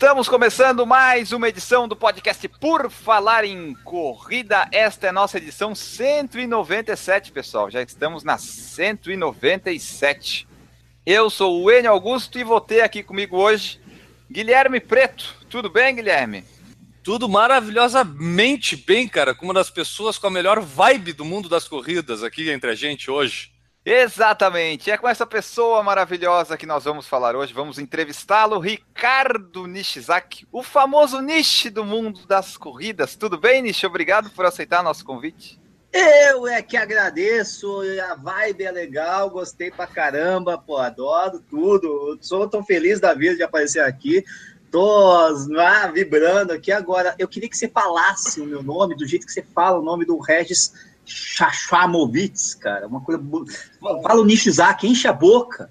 Estamos começando mais uma edição do podcast Por Falar em Corrida. Esta é a nossa edição 197, pessoal. Já estamos na 197. Eu sou o Enio Augusto e vou ter aqui comigo hoje Guilherme Preto. Tudo bem, Guilherme? Tudo maravilhosamente bem, cara, com uma das pessoas com a melhor vibe do mundo das corridas aqui entre a gente hoje. Exatamente, é com essa pessoa maravilhosa que nós vamos falar hoje. Vamos entrevistá-lo, Ricardo Nishizaki, o famoso Nishi do mundo das corridas. Tudo bem, Nishi? Obrigado por aceitar nosso convite. Eu é que agradeço, a vibe é legal, gostei pra caramba, pô, adoro tudo. Sou tão feliz da vida de aparecer aqui. Tô ah, vibrando aqui agora. Eu queria que você falasse o meu nome do jeito que você fala o nome do Regis Chachamovitz, cara. Uma coisa. Fala o Nishizaki, enche a boca.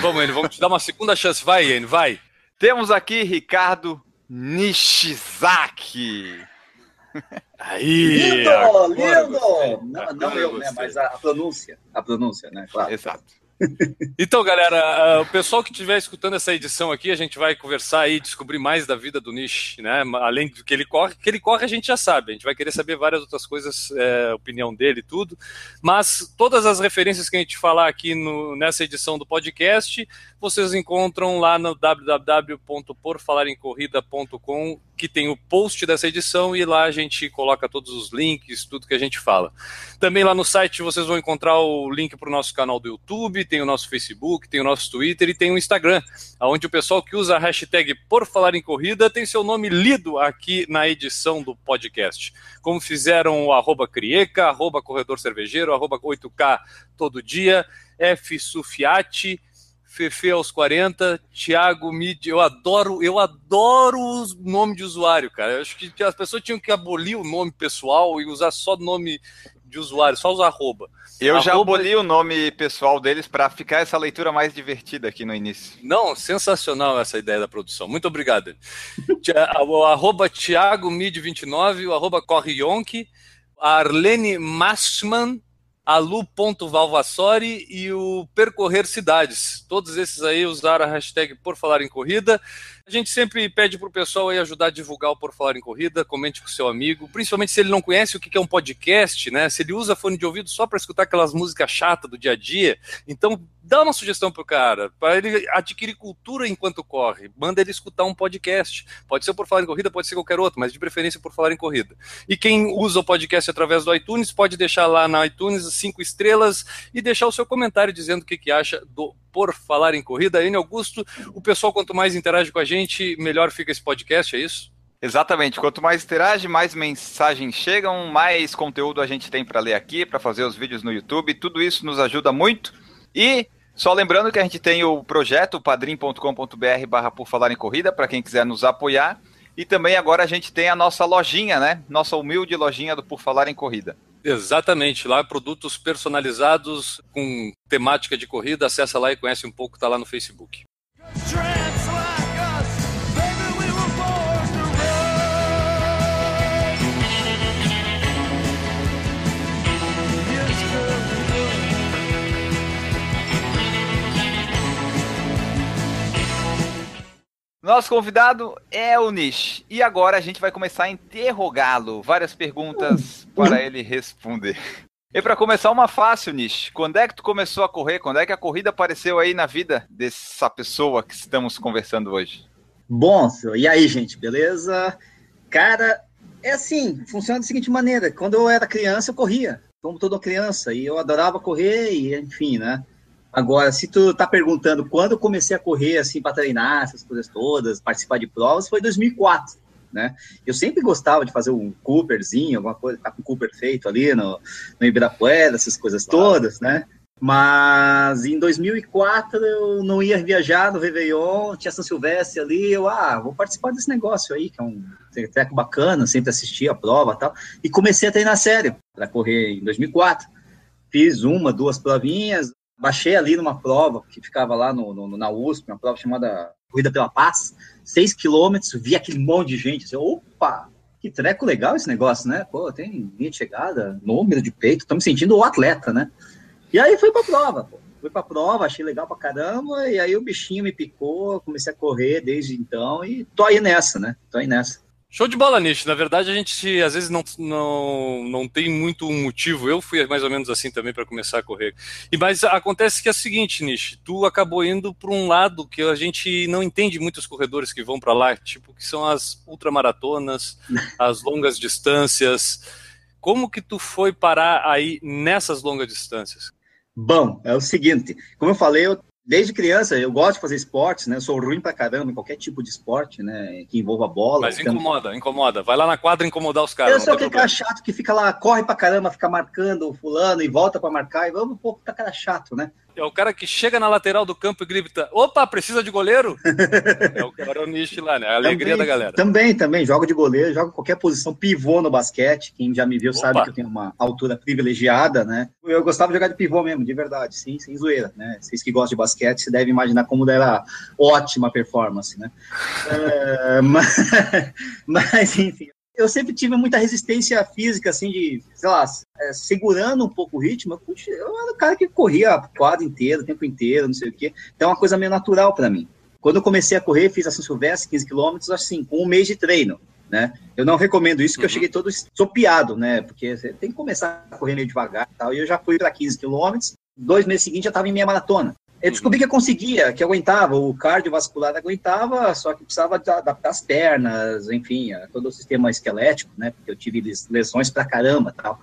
Vamos, Enio, vamos te dar uma segunda chance. Vai, Enio, vai. Temos aqui Ricardo Nishizaki. Aí! Lindo, lindo! Não, não eu, né? Mas a, a pronúncia. A pronúncia, né? Claro. Exato. Então, galera, ah, o pessoal que estiver escutando essa edição aqui, a gente vai conversar aí, descobrir mais da vida do Nish, né? Além do que ele corre, que ele corre a gente já sabe. A gente vai querer saber várias outras coisas, é, opinião dele e tudo. Mas todas as referências que a gente falar aqui no- nessa edição do podcast, vocês encontram lá no www.porfalaremcorrida.com, que tem o post dessa edição e lá a gente coloca todos os links, tudo que a gente fala. Também lá no site vocês vão encontrar o link para o nosso canal do YouTube, tem o nosso Facebook, tem o nosso Twitter e tem o Instagram, onde o pessoal que usa a hashtag Por Falar em Corrida tem seu nome lido aqui na edição do podcast. Como fizeram o arroba Crieca, arroba Corredor Cervejeiro, arroba 8K todo dia, F Sufiati, Fefe aos 40, Thiago Mid, eu adoro, eu adoro os nome de usuário, cara. Eu acho que as pessoas tinham que abolir o nome pessoal e usar só nome de usuário, só os arroba. Eu já Arroba- aboli o nome pessoal deles para ficar essa leitura mais divertida aqui no início. Não, sensacional essa ideia da produção. Muito obrigado. O arroba Thiago Mid29, o arroba Corrionk, a Arlene Massman, a Lu.valvassori e o Percorrer Cidades. Todos esses aí usaram a hashtag Por Falar em Corrida. A gente sempre pede pro pessoal aí ajudar a divulgar o Por Falar em Corrida, comente com o seu amigo, principalmente se ele não conhece o que que é um podcast, né? Se ele usa fone de ouvido só para escutar aquelas músicas chatas do dia a dia, então dá uma sugestão pro cara, para ele adquirir cultura enquanto corre. Manda ele escutar um podcast. Pode ser por falar em corrida, pode ser qualquer outro, mas de preferência por falar em corrida. E quem usa o podcast através do iTunes, pode deixar lá na iTunes cinco estrelas e deixar o seu comentário dizendo o que, que acha do Por Falar em Corrida. N Augusto, o pessoal quanto mais interage com a gente, melhor fica esse podcast, é isso? Exatamente. Quanto mais interage, mais mensagens chegam, mais conteúdo a gente tem para ler aqui, para fazer os vídeos no YouTube. Tudo isso nos ajuda muito. E só lembrando que a gente tem o projeto padrim.com.br barra por falar em corrida, para quem quiser nos apoiar. E também agora a gente tem a nossa lojinha, né? Nossa humilde lojinha do Por Falar em Corrida. Exatamente, lá produtos personalizados com temática de corrida, acessa lá e conhece um pouco, tá lá no Facebook. Nosso convidado é o Nish. E agora a gente vai começar a interrogá-lo. Várias perguntas para ele responder. E para começar, uma fácil, Nish. Quando é que tu começou a correr? Quando é que a corrida apareceu aí na vida dessa pessoa que estamos conversando hoje? Bom, senhor, e aí, gente, beleza? Cara, é assim, funciona da seguinte maneira: quando eu era criança, eu corria, como toda criança, e eu adorava correr, e enfim, né? Agora, se tu tá perguntando quando eu comecei a correr, assim, para treinar, essas coisas todas, participar de provas, foi em 2004, né? Eu sempre gostava de fazer um Cooperzinho, alguma coisa, ficar com o Cooper feito ali no, no Ibirapuera, essas coisas todas, né? Mas em 2004 eu não ia viajar no Réveillon, tinha São Silvestre ali, eu, ah, vou participar desse negócio aí, que é um treco bacana, sempre assisti a prova e tal, e comecei a treinar sério para correr em 2004. fiz uma, duas provinhas, baixei ali numa prova que ficava lá no, no- na USP, uma prova chamada Corrida pela Paz, seis quilômetros, vi aquele monte de gente, assim, opa, que treco legal esse negócio, né? Pô, tem linha de chegada, número de peito, tô me sentindo o atleta, né? E aí fui pra prova, pô. Fui pra prova, achei legal pra caramba, e aí o bichinho me picou, comecei a correr desde então e tô aí nessa, né? Tô aí nessa. Show de bola, Nish. Na verdade, a gente às vezes não, não, não tem muito um motivo. Eu fui mais ou menos assim também para começar a correr. E mas acontece que é o seguinte, Nish, tu acabou indo para um lado que a gente não entende muitos corredores que vão para lá, tipo que são as ultramaratonas, as longas distâncias. Como que tu foi parar aí nessas longas distâncias? Bom, é o seguinte, como eu falei, eu, desde criança eu gosto de fazer esportes, né? Eu sou ruim pra caramba em qualquer tipo de esporte, né? Que envolva bola. Mas incomoda, incomoda. Vai lá na quadra incomodar os caras. eu sou aquele cara chato que fica lá, corre pra caramba, fica marcando o fulano e volta pra marcar, e vamos, pô, tá cara chato, né? É o cara que chega na lateral do campo e grita: opa, precisa de goleiro? é o cara o lá, né? A alegria Também- da galera. Também, também, jogo de goleiro, jogo qualquer posição, pivô no basquete, quem já me viu sabe Opa. que eu tenho uma altura privilegiada, né? Eu gostava de jogar de pivô mesmo, de verdade, sim, sem zoeira, né? Vocês que gostam de basquete, você deve imaginar como era ótima performance, né? É, mas, mas, enfim, eu sempre tive muita resistência física, assim, de, sei lá, é, segurando um pouco o ritmo, eu, eu era o cara que corria a quadra inteira, o tempo inteiro, não sei o quê, então é uma coisa meio natural para mim. Quando eu comecei a correr, fiz a São Silvestre, 15 quilômetros, assim, com um mês de treino, né? Eu não recomendo isso, porque eu Uhum. cheguei todo sopiado, né? Porque você tem que começar a correr meio devagar e tal, e eu já fui para 15 quilômetros, dois meses seguintes já estava em meia maratona. Eu descobri que eu conseguia, que eu aguentava, o cardiovascular aguentava, só que precisava adaptar as pernas, enfim, a todo o sistema esquelético, né? Porque eu tive les- lesões pra caramba tal.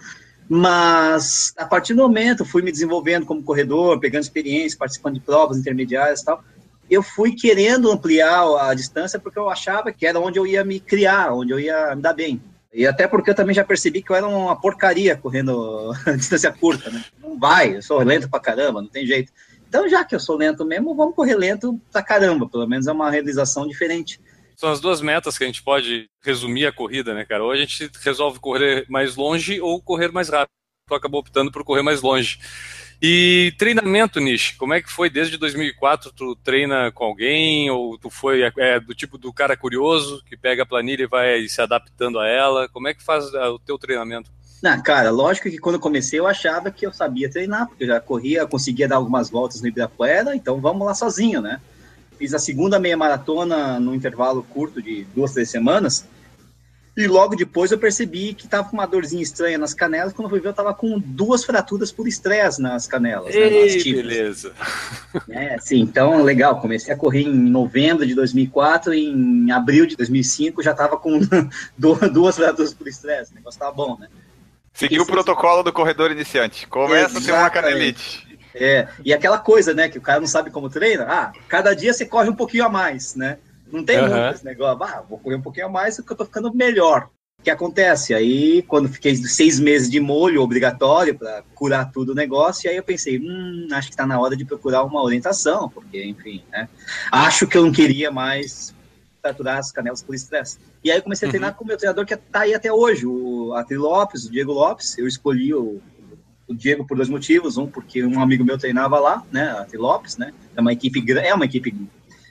Mas a partir do momento fui me desenvolvendo como corredor, pegando experiência, participando de provas intermediárias e tal. Eu fui querendo ampliar a distância porque eu achava que era onde eu ia me criar, onde eu ia me dar bem. E até porque eu também já percebi que eu era uma porcaria correndo distância curta, né? Não vai, eu sou lento pra caramba, não tem jeito. Então, já que eu sou lento mesmo, vamos correr lento pra caramba. Pelo menos é uma realização diferente. São as duas metas que a gente pode resumir a corrida, né, cara? Ou a gente resolve correr mais longe ou correr mais rápido. Tu acabou optando por correr mais longe. E treinamento, Nish, como é que foi desde 2004? Tu treina com alguém ou tu foi é, do tipo do cara curioso que pega a planilha e vai se adaptando a ela? Como é que faz ah, o teu treinamento? Não, cara, lógico que quando eu comecei eu achava que eu sabia treinar, porque eu já corria, conseguia dar algumas voltas no Ibirapuera, então vamos lá sozinho, né? Fiz a segunda meia maratona num intervalo curto de duas, três semanas, e logo depois eu percebi que tava com uma dorzinha estranha nas canelas, quando eu fui ver eu tava com duas fraturas por estresse nas canelas, né, nas tíbias. beleza. É, sim, então legal. Comecei a correr em novembro de 2004, em abril de 2005 já tava com du- duas fraturas por estresse. O negócio tava bom, né? Seguiu o protocolo do corredor iniciante. Começa a ser uma canelite. É, e aquela coisa, né, que o cara não sabe como treina. Ah, cada dia você corre um pouquinho a mais, né? Não tem Aham. muito esse negócio. Ah, vou correr um pouquinho a mais porque eu tô ficando melhor. O que acontece? Aí, quando fiquei seis meses de molho obrigatório para curar tudo o negócio, aí eu pensei, hum, acho que tá na hora de procurar uma orientação, porque, enfim, né? Acho que eu não queria mais fraturar as canelas por estresse. E aí comecei a treinar com o meu treinador que tá aí até hoje, o Atri Lopes, o Diego Lopes. Eu escolhi o, o Diego por dois motivos. Um, porque um amigo meu treinava lá, né, Atri Lopes, né? É uma equipe, é uma equipe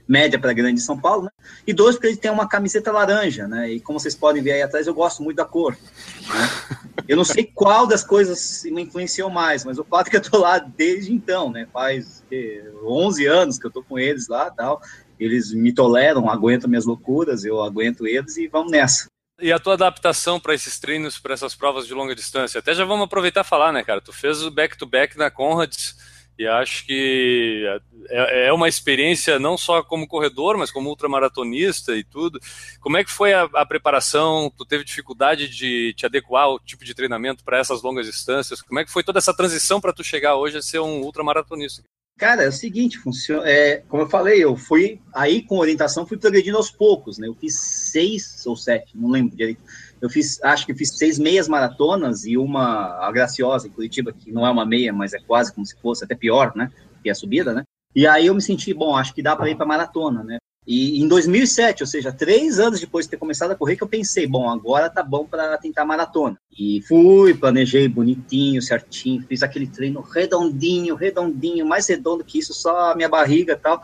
média para grande de São Paulo, né? E dois, porque ele tem uma camiseta laranja, né? E como vocês podem ver aí atrás, eu gosto muito da cor. né? Eu não sei qual das coisas me influenciou mais, mas o fato é que eu tô lá desde então, né? Faz que, 11 anos que eu tô com eles lá tal. Eles me toleram, aguentam minhas loucuras, eu aguento eles e vamos nessa. E a tua adaptação para esses treinos, para essas provas de longa distância? Até já vamos aproveitar e falar, né, cara? Tu fez o back-to-back na Conrads e acho que é, é uma experiência não só como corredor, mas como ultramaratonista e tudo. Como é que foi a, a preparação? Tu teve dificuldade de te adequar ao tipo de treinamento para essas longas distâncias? Como é que foi toda essa transição para tu chegar hoje a ser um ultramaratonista? Cara, é o seguinte, funciona. É, como eu falei, eu fui aí com orientação, fui progredindo aos poucos, né? Eu fiz seis ou sete, não lembro direito. Eu fiz, acho que fiz seis meias maratonas e uma a graciosa em Curitiba, que não é uma meia, mas é quase como se fosse, até pior, né? Que é a subida, né? E aí eu me senti, bom, acho que dá para ir para maratona, né? E em 2007, ou seja, três anos depois de ter começado a correr, que eu pensei, bom, agora tá bom para tentar maratona. E fui, planejei bonitinho, certinho, fiz aquele treino redondinho, redondinho, mais redondo que isso, só a minha barriga e tal.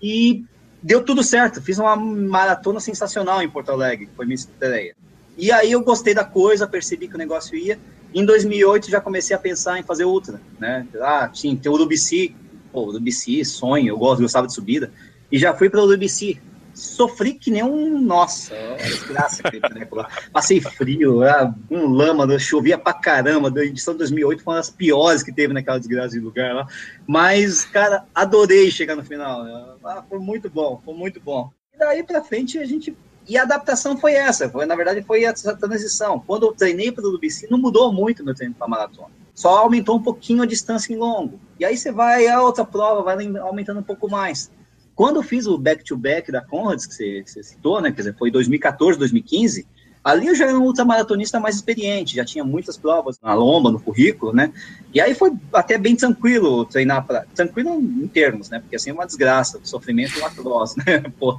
E deu tudo certo, fiz uma maratona sensacional em Porto Alegre, foi minha estreia. E aí eu gostei da coisa, percebi que o negócio ia. Em 2008 já comecei a pensar em fazer outra, né? Ah, tinha, tem o Urubici, pô, Urubici, sonho, eu gosto, gostava de subida e já fui para o UBC. Sofri que nem um. Nossa, desgraça. né? Passei frio, um lama, chovia pra caramba. A edição de 2008 foi uma das piores que teve naquela desgraça de lugar lá. Mas, cara, adorei chegar no final. Ah, foi muito bom, foi muito bom. E daí pra frente a gente. E a adaptação foi essa, foi, na verdade foi essa transição. Quando eu treinei para o UBC, não mudou muito meu treino para maratona. Só aumentou um pouquinho a distância em longo. E aí você vai a outra prova, vai aumentando um pouco mais. Quando eu fiz o back-to-back da Conrads, que você, você, citou, né, quer dizer, foi 2014, 2015, ali eu já era um ultramaratonista mais experiente, já tinha muitas provas na lomba, no currículo, né, e aí foi até bem tranquilo treinar, pra, tranquilo em termos, né, porque assim é uma desgraça, sofrimento é atroz, né, pô.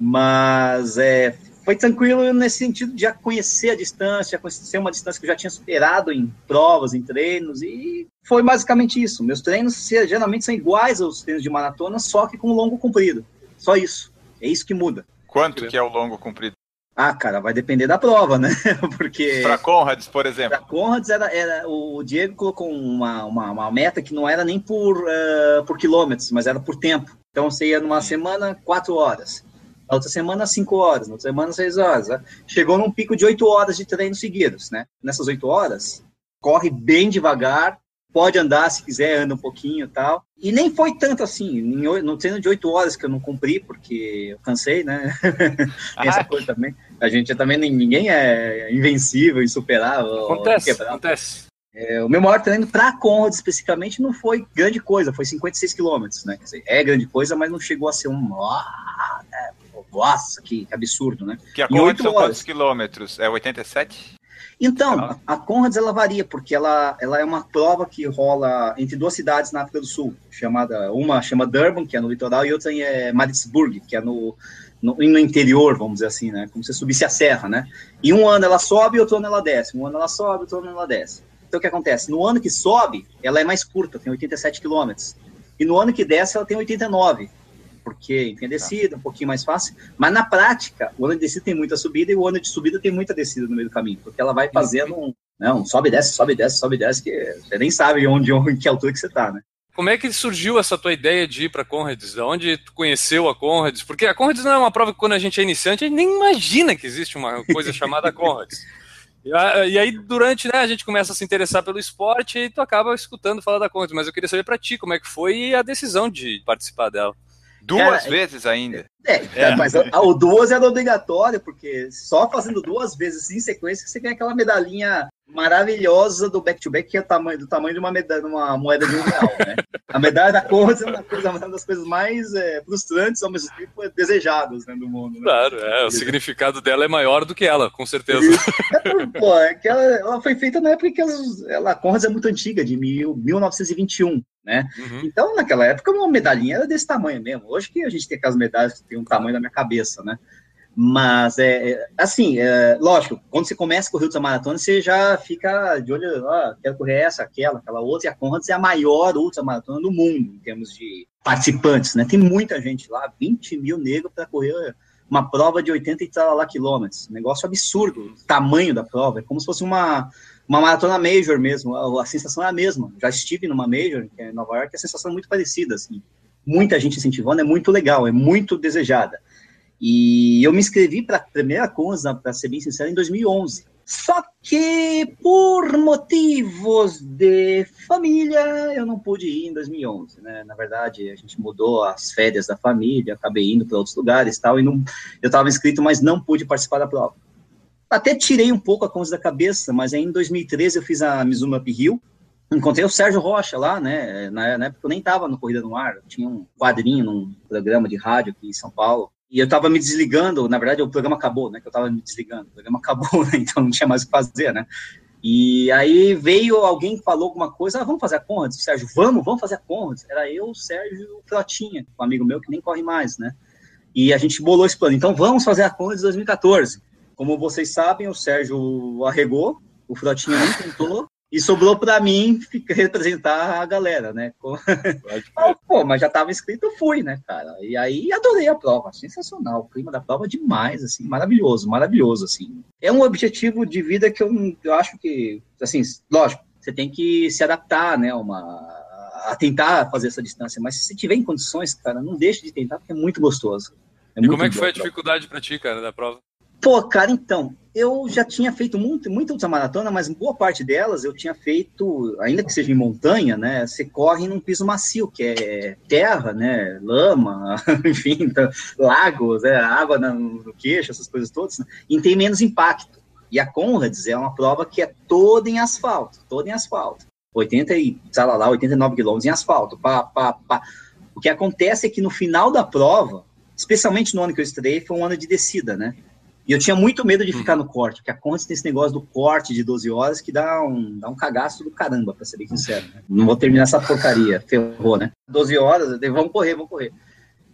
Mas é, foi tranquilo nesse sentido de já conhecer a distância, conhecer uma distância que eu já tinha superado em provas, em treinos, e foi basicamente isso. Meus treinos geralmente são iguais aos treinos de maratona, só que com longo comprido. Só isso. É isso que muda. Quanto que é o longo comprido? Ah, cara, vai depender da prova, né? Porque. Para Conrads, por exemplo. Para Conrads, era, era, o Diego colocou uma, uma, uma, meta que não era nem por, uh, por quilômetros, mas era por tempo. Então você ia numa semana, quatro horas na outra semana, 5 horas, na outra semana, 6 horas. Né? Chegou num pico de 8 horas de treino seguidos, né? Nessas 8 horas, corre bem devagar, pode andar se quiser, anda um pouquinho e tal. E nem foi tanto assim, no treino de 8 horas que eu não cumpri, porque eu cansei, né? Tem essa coisa também. A gente também, ninguém é invencível, insuperável. Acontece, acontece. É, o meu maior treino para Conrad especificamente não foi grande coisa, foi 56 quilômetros, né? Dizer, é grande coisa, mas não chegou a ser um. Ah? Nossa, que, absurdo, né? Que a Conrads são quantos quilômetros? É 87? Então, a Conrads ela varia, porque ela, ela é uma prova que rola entre duas cidades na África do Sul, chamada, uma chama Durban, que é no litoral, e outra é Maritzburg, que é no, no, no, interior, vamos dizer assim, né? Como se subisse a serra, né? E um ano ela sobe e outro ano ela desce. Um ano ela sobe, outro ano ela desce. Então, o que acontece? No ano que sobe, ela é mais curta, tem 87 quilômetros. E no ano que desce, ela tem 89 porque enfim, é descida, um pouquinho mais fácil. Mas na prática, o ano de descida tem muita subida e o ano de subida tem muita descida no meio do caminho, porque ela vai fazendo um, não, sobe, desce, sobe, desce, sobe, desce, que você nem sabe onde, onde que altura que você está, né? Como é que surgiu essa tua ideia de ir para a Conrads? De onde tu conheceu a Conrads? Porque a Conrads não é uma prova que quando a gente é iniciante, a gente nem imagina que existe uma coisa chamada Conrads. E aí, durante, né, a gente começa a se interessar pelo esporte e tu acaba escutando falar da Conrads. Mas eu queria saber para ti como é que foi a decisão de participar dela. Duas Cara, vezes ainda. É, é. mas o duas era obrigatório, porque só fazendo duas vezes em sequência você ganha aquela medalhinha maravilhosa do back-to-back, -back, que é tamanho, do tamanho de uma, medalha, uma moeda de um real, né? A medalha da Conrads é uma, coisa, uma das coisas mais é, frustrantes, ao mesmo tempo desejadas né, do mundo. Né? Claro, é, o significado dela é maior do que ela, com certeza. É, pô, é que ela, ela, foi feita na época que ela, a Conrads é muito antiga, de mil, 1921 né? Uhum. Então, naquela época, uma medalhinha era desse tamanho mesmo. Hoje que a gente tem aquelas medalhas que tem um tamanho da minha cabeça, né? Mas, é, é assim, é, lógico, quando você começa a correr ultramaratona, você já fica de olho, ó, quero correr essa, aquela, aquela outra, e a Conrads é a maior ultramaratona do mundo, em termos de participantes, né? Tem muita gente lá, 20 mil negros para correr uma prova de 80 e tal lá quilômetros. Negócio absurdo, o tamanho da prova, é como se fosse uma, uma maratona major mesmo, a, a, sensação é a mesma. Já estive numa major, é em Nova York, a sensação é muito parecida, assim. Muita gente incentivando, é muito legal, é muito desejada. E eu me inscrevi para a primeira coisa, para ser bem sincero, em 2011. Só que por motivos de família eu não pude ir em 2011, né? Na verdade, a gente mudou as férias da família, acabei indo para outros lugares, tal, e não, eu estava inscrito, mas não pude participar da prova. Até tirei um pouco a conta da cabeça, mas aí em 2013 eu fiz a Mizuno Up Hill, encontrei o Sérgio Rocha lá, né? Na, época eu nem estava no Corrida no Ar, tinha um quadrinho num programa de rádio aqui em São Paulo. E eu estava me desligando, na verdade o programa acabou, né? Que eu estava me desligando, o programa acabou, né, então não tinha mais o que fazer, né? E aí veio alguém que falou alguma coisa, ah, vamos fazer a Conrads, Sérgio, vamos, vamos fazer a Conrads. Era eu, o Sérgio e o Frotinha, um amigo meu que nem corre mais, né? E a gente bolou esse plano. Então vamos fazer a Conde de 2014. Como vocês sabem, o Sérgio arregou, o Frotinha não tentou, e sobrou para mim ficar- representar a galera, né? Pô, mas já tava escrito, eu fui, né, cara? E aí adorei a prova, sensacional. O clima da prova é demais, assim, maravilhoso, maravilhoso, assim. É um objetivo de vida que eu, eu acho que, assim, lógico, você tem que se adaptar, né, uma, a tentar fazer essa distância, mas se você tiver em condições, cara, não deixe de tentar, porque é muito gostoso. E muito como é que foi a prova. dificuldade pra ti, cara, da prova? Pô, cara, então, eu já tinha feito muito, muita ultramaratona, mas boa parte delas eu tinha feito, ainda que seja em montanha, né? Você corre num piso macio, que é terra, né? Lama, enfim, então, lagos, né? água no queixo, essas coisas todas, né? e tem menos impacto. E a Conrads é uma prova que é toda em asfalto, toda em asfalto. 80 e, sei lá, lá 89 quilômetros em asfalto, pá, pá, pá. O que acontece é que no final da prova, especialmente no ano que eu estreiei, foi um ano de descida, né? E eu tinha muito medo de ficar no corte, porque a Conrads tem esse negócio do corte de 12 horas que dá um, dá um cagaço do caramba, pra ser bem sincero. Né? Não vou terminar essa porcaria, ferrou, né? 12 horas, vamos correr, vamos correr.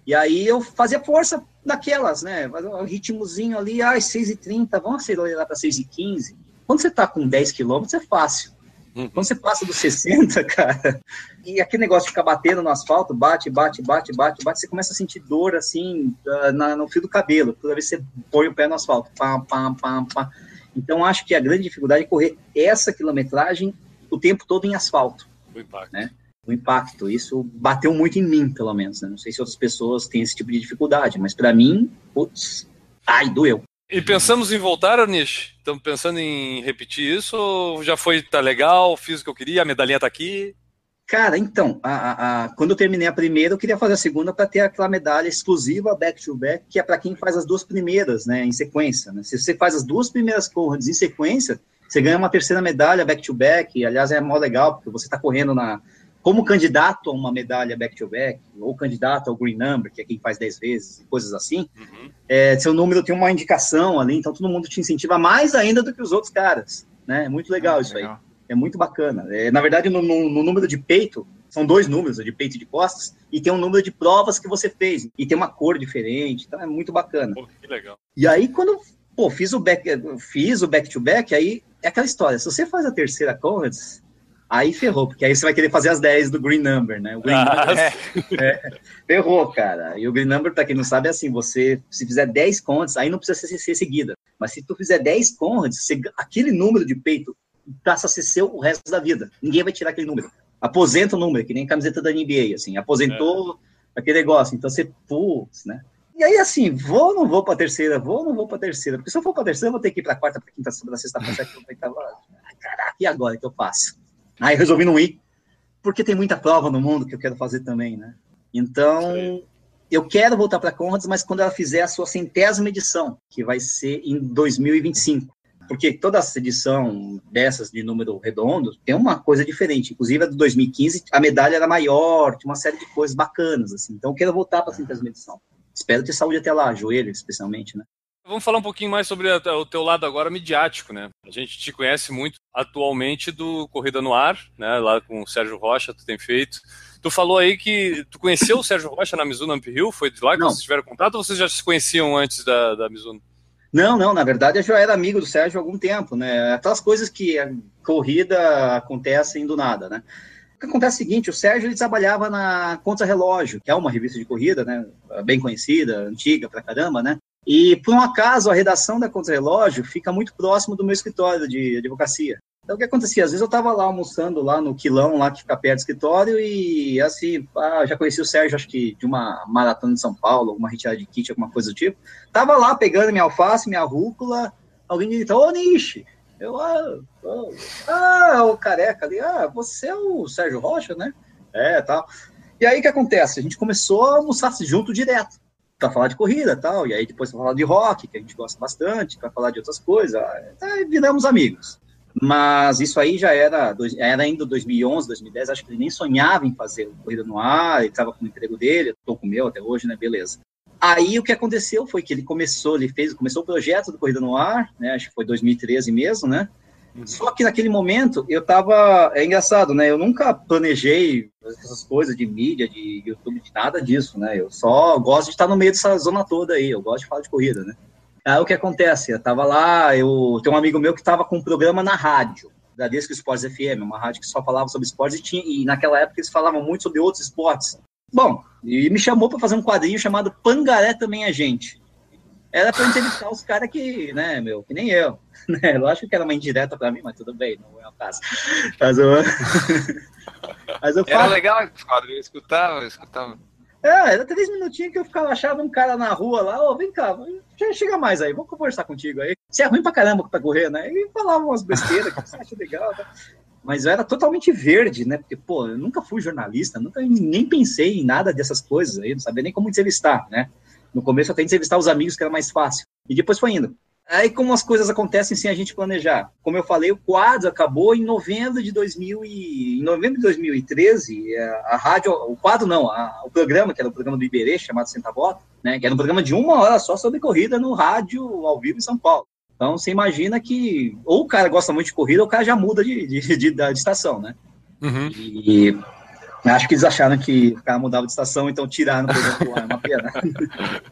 E aí eu fazia força daquelas, né? Fazia Um ritmozinho ali, ai, 6h30, vamos acelerar para 6h15. Quando você tá com 10 quilômetros, é fácil. Uhum. Quando você passa dos 60, cara, e aquele negócio de ficar batendo no asfalto, bate, bate, bate, bate, bate, você começa a sentir dor, assim, ah, na- no fio do cabelo, toda vez que você põe o pé no asfalto. Pá, pá, pá, pá. Então, acho que a grande dificuldade é correr essa quilometragem o tempo todo em asfalto, O impacto. Né? o impacto. Isso bateu muito em mim, pelo menos. né? Não sei se outras pessoas têm esse tipo de dificuldade, mas para mim, putz, ai, doeu. E pensamos em voltar, Anish? Estamos pensando em repetir isso ou já foi, tá legal, fiz o que eu queria, a medalhinha tá aqui? Cara, então, a- a- quando eu terminei a primeira, eu queria fazer a segunda para ter aquela medalha exclusiva back-to-back, que é para quem faz as duas primeiras, né, em sequência. Né? Se você faz as duas primeiras corridas em sequência, você ganha uma terceira medalha back-to-back, e aliás é mó legal, porque você está correndo na como candidato a uma medalha back-to-back, ou candidato ao Green Number, que é quem faz 10 vezes, e coisas assim, Uhum. é, seu número tem uma indicação ali, então todo mundo te incentiva mais ainda do que os outros caras. Né? É muito legal isso aí. É muito bacana. É, na verdade, no, no- no número de peito, são dois números, de peito e de costas, e tem um número de provas que você fez, e tem uma cor diferente, então é muito bacana. Pô, que legal. E aí, quando pô, fiz o back, fiz o back-to-back, aí é aquela história, se você faz a terceira Conrads, aí ferrou, porque aí você vai querer fazer as 10 do Green Number, né? O Green Ah, Number ferrou, cara. E o Green Number, pra quem não sabe, é assim, você, se fizer 10 Conrads, aí não precisa ser, ser seguida, mas se tu fizer 10 Conrads, você- aquele número de peito passa a ser seu o resto da vida. Ninguém vai tirar aquele número. Aposenta o número, que nem camiseta da NBA, assim. Aposentou aquele negócio. Então você, putz, né? E aí, assim, vou ou não vou pra terceira? Vou ou não vou pra terceira? Porque se eu for pra terceira, eu vou ter que ir pra quarta, pra quinta, pra sexta, pra sétima, pra oitava. Ai, Caraca, e agora que eu faço? Aí eu resolvi não ir, porque tem muita prova no mundo que eu quero fazer também, né? Então, eu quero voltar pra Conrads, mas quando ela fizer a sua centésima edição, que vai ser em 2025 porque toda essa edição dessas de número redondo tem uma coisa diferente. Inclusive, a do 2015, a medalha era maior, tinha uma série de coisas bacanas, assim. Então, eu quero voltar para a centésima edição. Espero ter saúde até lá, joelho, especialmente, né? Vamos falar um pouquinho mais sobre o teu lado agora midiático, né? A gente te conhece muito atualmente do Corrida no Ar, né? Lá com o Sérgio Rocha, tu tem feito. Tu falou aí que tu conheceu o Sérgio Rocha na Mizuno Amp Hill? Foi de lá que Não. vocês tiveram contato ou vocês já se conheciam antes da, da Mizuno? Não, não, na verdade eu já era amigo do Sérgio há algum tempo, né? Aquelas coisas que a corrida acontecem do nada, né? O que acontece é o seguinte, o Sérgio ele trabalhava na Contra Relógio, que é uma revista de corrida, né? Bem conhecida, antiga pra caramba, né? E por um acaso a redação da Contra Relógio fica muito próximo do meu escritório de advocacia. Então o que acontecia? Às vezes eu estava lá almoçando lá no quilão, lá que fica perto do escritório, e assim, ah, já conheci o Sérgio, acho que de uma maratona de São Paulo, alguma retirada de kit, alguma coisa do tipo. Tava lá pegando minha alface, minha rúcula, alguém grita, ô Nishi! Eu, ah, oh, ah, o careca ali, ah, você é o Sérgio Rocha, né? É, tal. E aí o que acontece? A gente começou a almoçar junto direto, pra falar de corrida tal, e aí depois falar de rock, que a gente gosta bastante, pra falar de outras coisas, aí viramos amigos. Mas isso aí já era, era ainda 2011, 2010, acho que ele nem sonhava em fazer Corrida no Ar, ele estava com o emprego dele, eu tô com o meu até hoje, né, beleza. Aí o que aconteceu foi que ele começou, ele fez, começou o projeto do Corrida no Ar, né, acho que foi 2013 mesmo, né, Só que naquele momento eu tava. É engraçado, né? Eu nunca planejei essas coisas de mídia, de YouTube, de nada disso, né? Eu só gosto de estar no meio dessa zona toda aí. Eu gosto de falar de corrida, né? Aí o que acontece? Eu tava lá, eu tenho um amigo meu que tava com um programa na rádio, da Disco Esportes FM, uma rádio que só falava sobre esportes e, tinha, e naquela época eles falavam muito sobre outros esportes. Bom, e me chamou para fazer um quadrinho chamado Pangaré Também é Gente. Era para entrevistar os caras que, né, meu, que nem eu. Né? Lógico que era uma indireta para mim, mas tudo bem, não é o caso. Mas eu, mas eu Era legal esse quadro, eu escutava, eu escutava. é, era três minutinhos que eu ficava, achava um cara na rua lá, ô, vem cá, che- chega mais aí, vamos conversar contigo aí. Você é ruim pra caramba pra correr, né? E falava umas besteiras que você acha legal, tá? Mas eu era totalmente verde, né? Porque, pô, eu nunca fui jornalista, nunca nem pensei em nada dessas coisas aí, não sabia nem como entrevistar, né? No começo eu até entrevistar os amigos, que era mais fácil. E depois foi indo. Aí como as coisas acontecem sem a gente planejar. Como eu falei, o quadro acabou em novembro de 2000 e... em novembro de 2013, a, a rádio, o quadro não, a- o programa, que era o programa do Iberê, chamado Senta Bota, né, que era um programa de uma hora só sobre corrida no rádio ao vivo em São Paulo. Então você imagina que ou o cara gosta muito de corrida ou o cara já muda de, de, de- de estação, né? Uhum. E acho que eles acharam que o cara mudava de estação, então tiraram o programa do ar, é uma pena.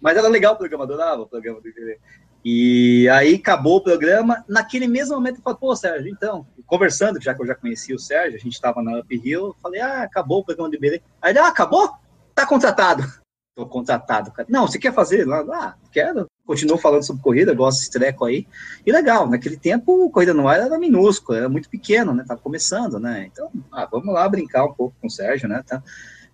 Mas era legal o programa, adorava o programa do IBV. E aí acabou o programa. Naquele mesmo momento eu falei, pô, Sérgio, então, conversando, já que eu já conhecia o Sérgio, a gente estava na Up Hill, falei, ah, acabou o programa do IBV. Aí ele, ah, acabou? Tá contratado. Tô contratado, cara. Não, você quer fazer? Ah, quero. Continuou falando sobre corrida, gosto desse treco aí. E legal, naquele tempo, Corrida no Ar era minúsculo, era muito pequeno, né? Tava começando, né? Então, ah, vamos lá brincar um pouco com o Sérgio, né? Tá?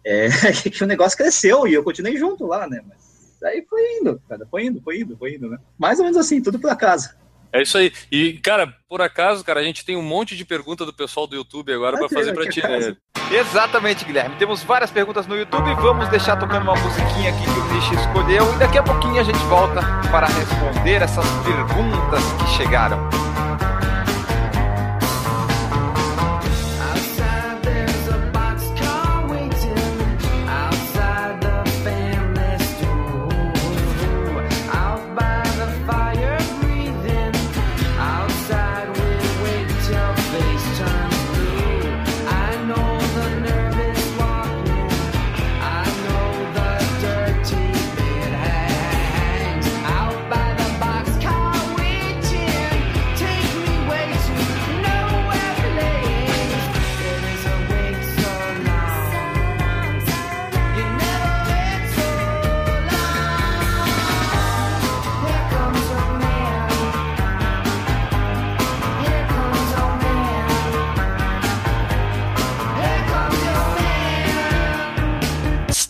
É, que o negócio cresceu e eu continuei junto lá, né? Mas aí foi indo, cara, foi indo, foi indo, foi indo, né? Mais ou menos assim, tudo por acaso. É isso aí. E, cara, por acaso, cara, a gente tem um monte de pergunta do pessoal do YouTube agora pra que- fazer pra que ti, né? Exatamente, Guilherme. Temos várias perguntas no YouTube. Vamos deixar tocando uma musiquinha aqui que o Nishi escolheu. E daqui a pouquinho a gente volta para responder essas perguntas que chegaram.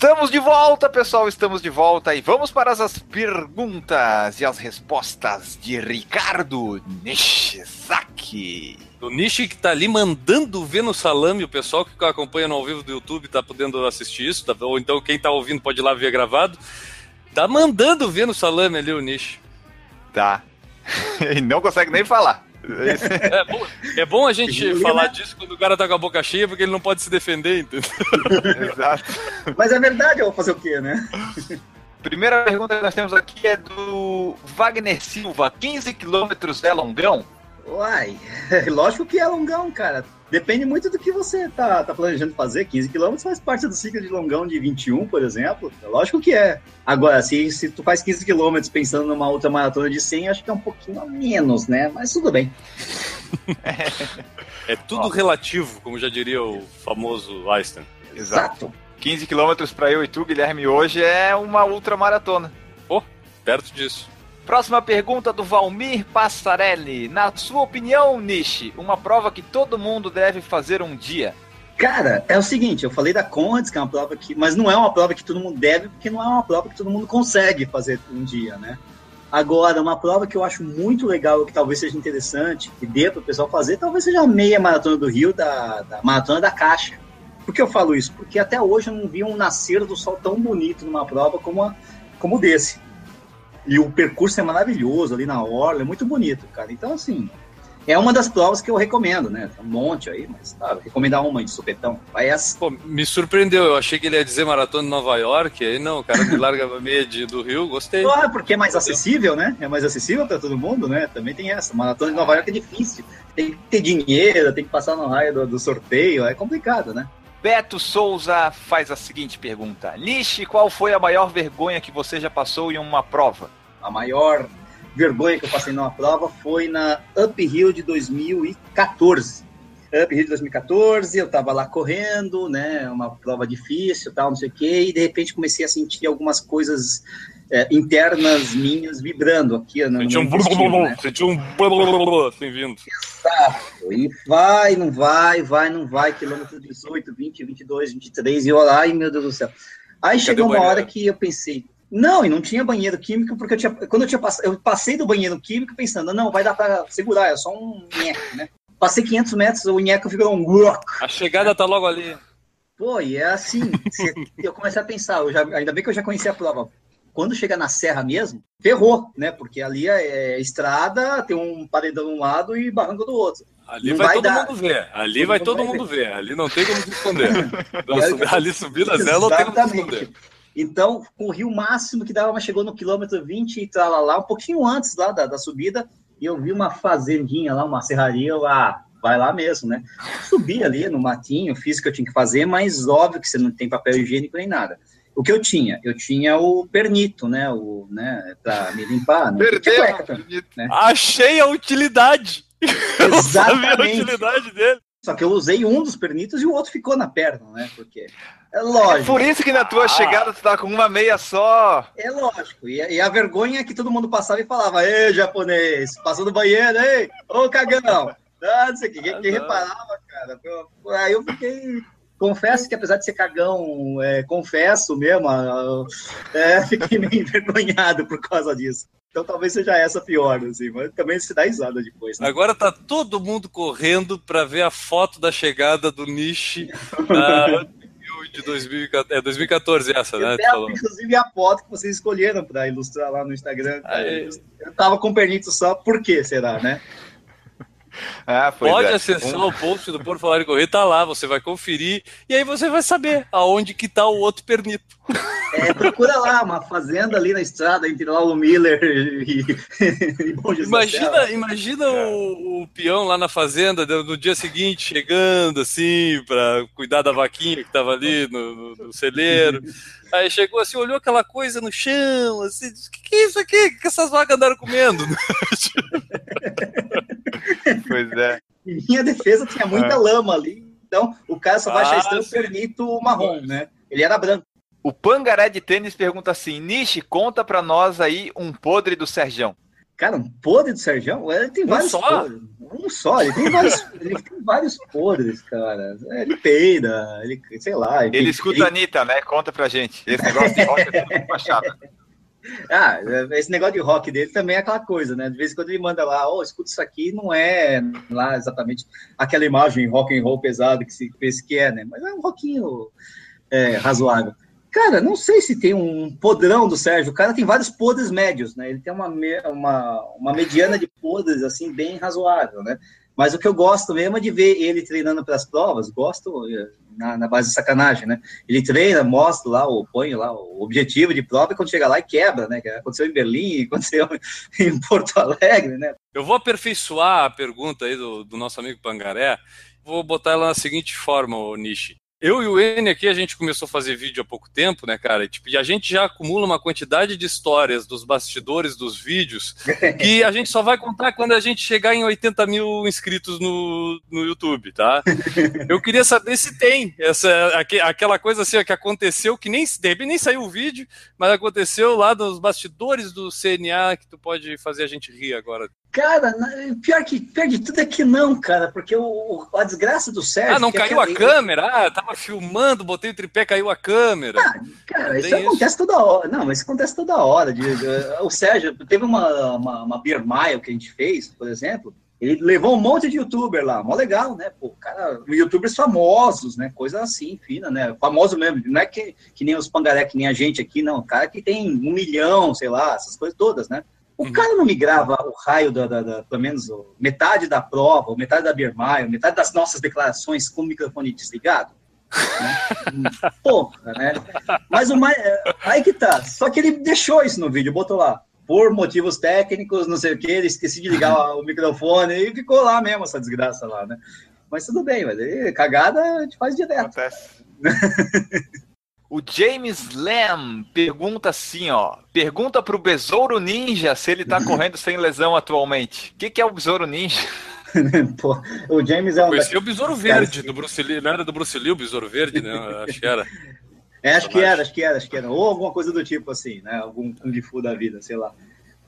Estamos de volta, pessoal. Estamos de volta e vamos para as perguntas e as respostas de Ricardo Nishizaki. O Nishi que tá ali mandando ver no salame, o pessoal que acompanha no ao vivo do YouTube tá podendo assistir isso, tá- ou então quem tá ouvindo pode ir lá ver gravado. Tá mandando ver no salame ali o Nishi. Tá. e não consegue nem falar. É bom, é bom a gente falar né? disso quando o cara tá com a boca cheia, porque ele não pode se defender, entendeu? Exato. Mas é verdade, eu vou fazer o quê, né? Primeira pergunta que nós temos aqui é do Wagner Silva. 15 quilômetros é longão? Uai, lógico que é longão, cara. Depende muito do que você tá, tá planejando fazer. 15 km faz parte do ciclo de longão de 21, por exemplo. Lógico que é. Agora, se, se tu faz 15 km pensando numa outra maratona de 100, acho que é um pouquinho a menos, né? Mas tudo bem. É tudo relativo, como já diria o famoso Einstein. Exato. 15 quilômetros para eu e tu, Guilherme, hoje é uma ultramaratona. Perto disso. Próxima pergunta do Valmir Passarelli. Na sua opinião, Nishi, uma prova que todo mundo deve fazer um dia? Cara, é o seguinte, eu falei da Conrads, que é uma prova que. Mas não é uma prova que todo mundo deve, porque não é uma prova que todo mundo consegue fazer um dia, né? Agora, uma prova que eu acho muito legal, que talvez seja interessante, que dê para o pessoal fazer, talvez seja a meia maratona do Rio, da, da maratona da Caixa. Por que eu falo isso? Porque até hoje eu não vi um nascer do sol tão bonito numa prova como, a, como desse. E o percurso é maravilhoso ali na orla, é muito bonito, cara. Então, assim, É uma das provas que eu recomendo, né? Tem um monte aí, mas tá, recomendar uma de supetão. Vai essa. Pô, me surpreendeu. Eu achei que ele ia dizer maratona de Nova York. Aí não, o cara me larga a meia de, do Rio. Gostei. Ah, porque é mais acessível, né? É mais acessível para todo mundo, né? Também tem essa. Maratona de Nova York é difícil. Tem que ter dinheiro, tem que passar no raio do, do sorteio. É complicado, né? Beto Souza faz a seguinte pergunta: Nishi, qual foi a maior vergonha que você já passou em uma prova? A maior vergonha que eu passei numa prova foi na Uphill de 2014. Uphill de 2014, eu tava lá correndo, né, uma prova difícil, tal, não sei o quê, e de repente comecei a sentir algumas coisas é, internas minhas vibrando aqui no, Sentiu no um intestino, né? Sentiu um assim vindo. Exato. E vai, não vai, vai, não vai, quilômetro 18, 20, 22, 23, e eu lá, ai meu Deus do céu. Aí chegou o uma hora que eu pensei, não, e não tinha banheiro químico, porque eu tinha, quando eu tinha passado, eu passei do banheiro químico pensando, não, vai dar pra segurar, é só um nheco, né? Passei 500 metros, o nheco ficou um. A chegada tá logo ali. Pô, e é assim, eu comecei a pensar, eu já- ainda bem que eu já conhecia a prova. Quando chega na serra mesmo, ferrou, né? Porque ali é, é estrada, tem um paredão de um lado e barranco do outro. Ali vai, vai todo dar. mundo ver. Ali Todo vai mundo todo vai mundo ver. Ali não tem como se esconder. Aí- ali subida zero não tem como se esconder. Exatamente. Então, corri o máximo que dava, mas chegou no quilômetro 20 e lá, um pouquinho antes lá da, da subida, e eu vi uma fazendinha lá, uma serraria, eu, ah, vai lá mesmo, né? Subi ali no matinho, fiz o que eu tinha que fazer, mas óbvio que você não tem papel higiênico nem nada. O que eu tinha? Eu tinha o pernito, né? O, né, pra me limpar, né? Eu tinha cueca também. Achei a utilidade. Eu sabia a Exatamente. utilidade dele. Só que eu usei um dos pernitos e o outro ficou na perna, né? Porque é É lógico. por isso que na tua Ah. chegada tu tá com uma meia só. É lógico. E, a- e a vergonha é que todo mundo passava e falava: Ei, japonês, passou no banheiro, ei, ô cagão. Ah, não sei o que. Quem, não. reparava, cara? Aí eu fiquei. Confesso que apesar de ser cagão, é, confesso mesmo, ah, é, fiquei meio envergonhado por causa disso. Então talvez seja essa pior, assim, mas também se dá risada depois. Né? Agora tá todo mundo correndo pra ver a foto da chegada do Nishi na de 2014. É 2014 essa, né? Falou. inclusive a foto que vocês escolheram para ilustrar lá no Instagram. Aí. Eu tava com o pernito só, por quê, será, né? Ah, Pode é. acessar Um- o post do Por Falar em Correr, tá lá, você vai conferir e aí você vai saber aonde que tá o outro pernito. É, procura lá, uma fazenda ali na estrada entre Laulo Miller e, e Bom Jesus. Imagina, imagina o, o peão lá na fazenda no dia seguinte chegando assim pra cuidar da vaquinha que tava ali no, no- no celeiro. Aí chegou assim, olhou aquela coisa no chão, assim, disse, que que é isso aqui? O que que essas vacas andaram comendo? Pois é. Em minha defesa tinha muita lama ali, então o cara só vai Ah, achar estranho o sim. pernito marrom, né? Ele era branco. O Pangaré de Tênis pergunta assim: Nishi, conta pra nós aí um podre do Serjão. Cara, um podre do Sergião? Ele tem Um vários só? podres. Um só, ele tem vários, ele tem vários podres, cara. Ele peida, ele, sei lá. Ele escuta a Anitta, né? Conta pra gente. Esse negócio de rock é tudo fachada. Ah, esse negócio de rock dele também é aquela coisa, né? De vez em quando ele manda lá, oh, escuta isso aqui, não é lá exatamente aquela imagem rock and roll pesado que se pensa que é, né? Mas é um rockinho é, razoável. Cara, não sei se tem um podrão do Sérgio. O cara tem vários podres médios, né? Ele tem uma, uma, uma mediana de podres, assim, bem razoável, né? Mas o que eu gosto mesmo é de ver ele treinando para as provas. Gosto eh, na, na base de sacanagem, né? Ele treina, mostra lá, ou põe lá o objetivo de prova e quando chega lá e quebra, né? Aconteceu em Berlim, aconteceu em Porto Alegre, né? Eu vou aperfeiçoar a pergunta aí do, do nosso amigo Pangaré. Vou botar ela na seguinte forma, Nishi. Eu e o N aqui, a gente começou a fazer vídeo há pouco tempo, né, cara? E, tipo, e a gente já acumula uma quantidade de histórias dos bastidores dos vídeos que a gente só vai contar quando a gente chegar em 80 mil inscritos no, no YouTube, tá? Eu queria saber se tem essa, aque- aquela coisa assim que aconteceu, que nem, de repente nem saiu o vídeo, mas aconteceu lá nos bastidores do CNA, que tu pode fazer a gente rir agora. Cara, pior, que, pior de tudo é que não, cara, porque o, a desgraça do Sérgio. Ah, não que caiu a câmera? Ah, tava filmando, botei o tripé, caiu a câmera. Cara, Não isso tem acontece toda hora. Não, mas isso acontece toda hora. O Sérgio, teve uma, uma, uma Beer Mile que a gente fez, por exemplo. Ele levou um monte de youtuber lá, mó legal, né? Pô, cara, youtubers famosos, né? Coisa assim, fina, né? Famoso mesmo. Não é que, que nem os pangaré, que nem a gente aqui, não. Cara que tem um milhão, sei lá, essas coisas todas, né? O Uhum. cara não me grava o raio da, da- da- pelo menos metade da prova, metade da Birmaia, metade das nossas declarações com o microfone desligado? Né? Porra, né? Mas o mais. é, Aí que tá. Só que ele deixou isso no vídeo, botou lá. Por motivos técnicos, não sei o que, ele esqueci de ligar o microfone e ficou lá mesmo essa desgraça lá, né? Mas tudo bem, mas cagada a gente faz direto. Acontece. O James Lam pergunta assim, ó. Pergunta pro Besouro Ninja se ele tá correndo sem lesão atualmente. O que, que é o Besouro Ninja? Pô, o James é um. Conheci o Besouro Verde do Bruce Lee. Não era do Bruce Lee o Besouro Verde, né? Acho que era. É, acho que era, acho que era, acho que era. Ou alguma coisa do tipo assim, né? Algum Kung Fu da vida, sei lá.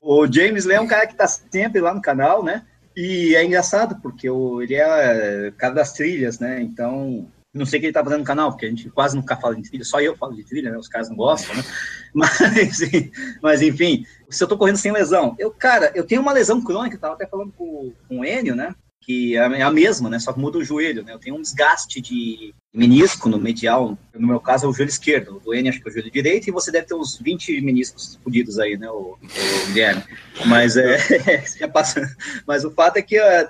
O James Lee é um cara que tá sempre lá no canal, né? E é engraçado, porque o, ele é cara das trilhas, né? Então, não sei o que ele tá fazendo no canal, porque a gente quase nunca fala de trilha, só eu falo de trilha, né? Os caras não gostam, né? Mas, mas enfim, se eu tô correndo sem lesão. Eu, cara, eu tenho uma lesão crônica, tava até falando com, com o Enio, né? Que é a mesma, né? Só que muda o joelho, né? Eu tenho um desgaste de menisco no medial, no meu caso é o joelho esquerdo, o N acho que é o joelho direito, e você deve ter uns 20 meniscos fodidos aí, né, o, o Guilherme. Mas é, passa. Mas o fato é que é,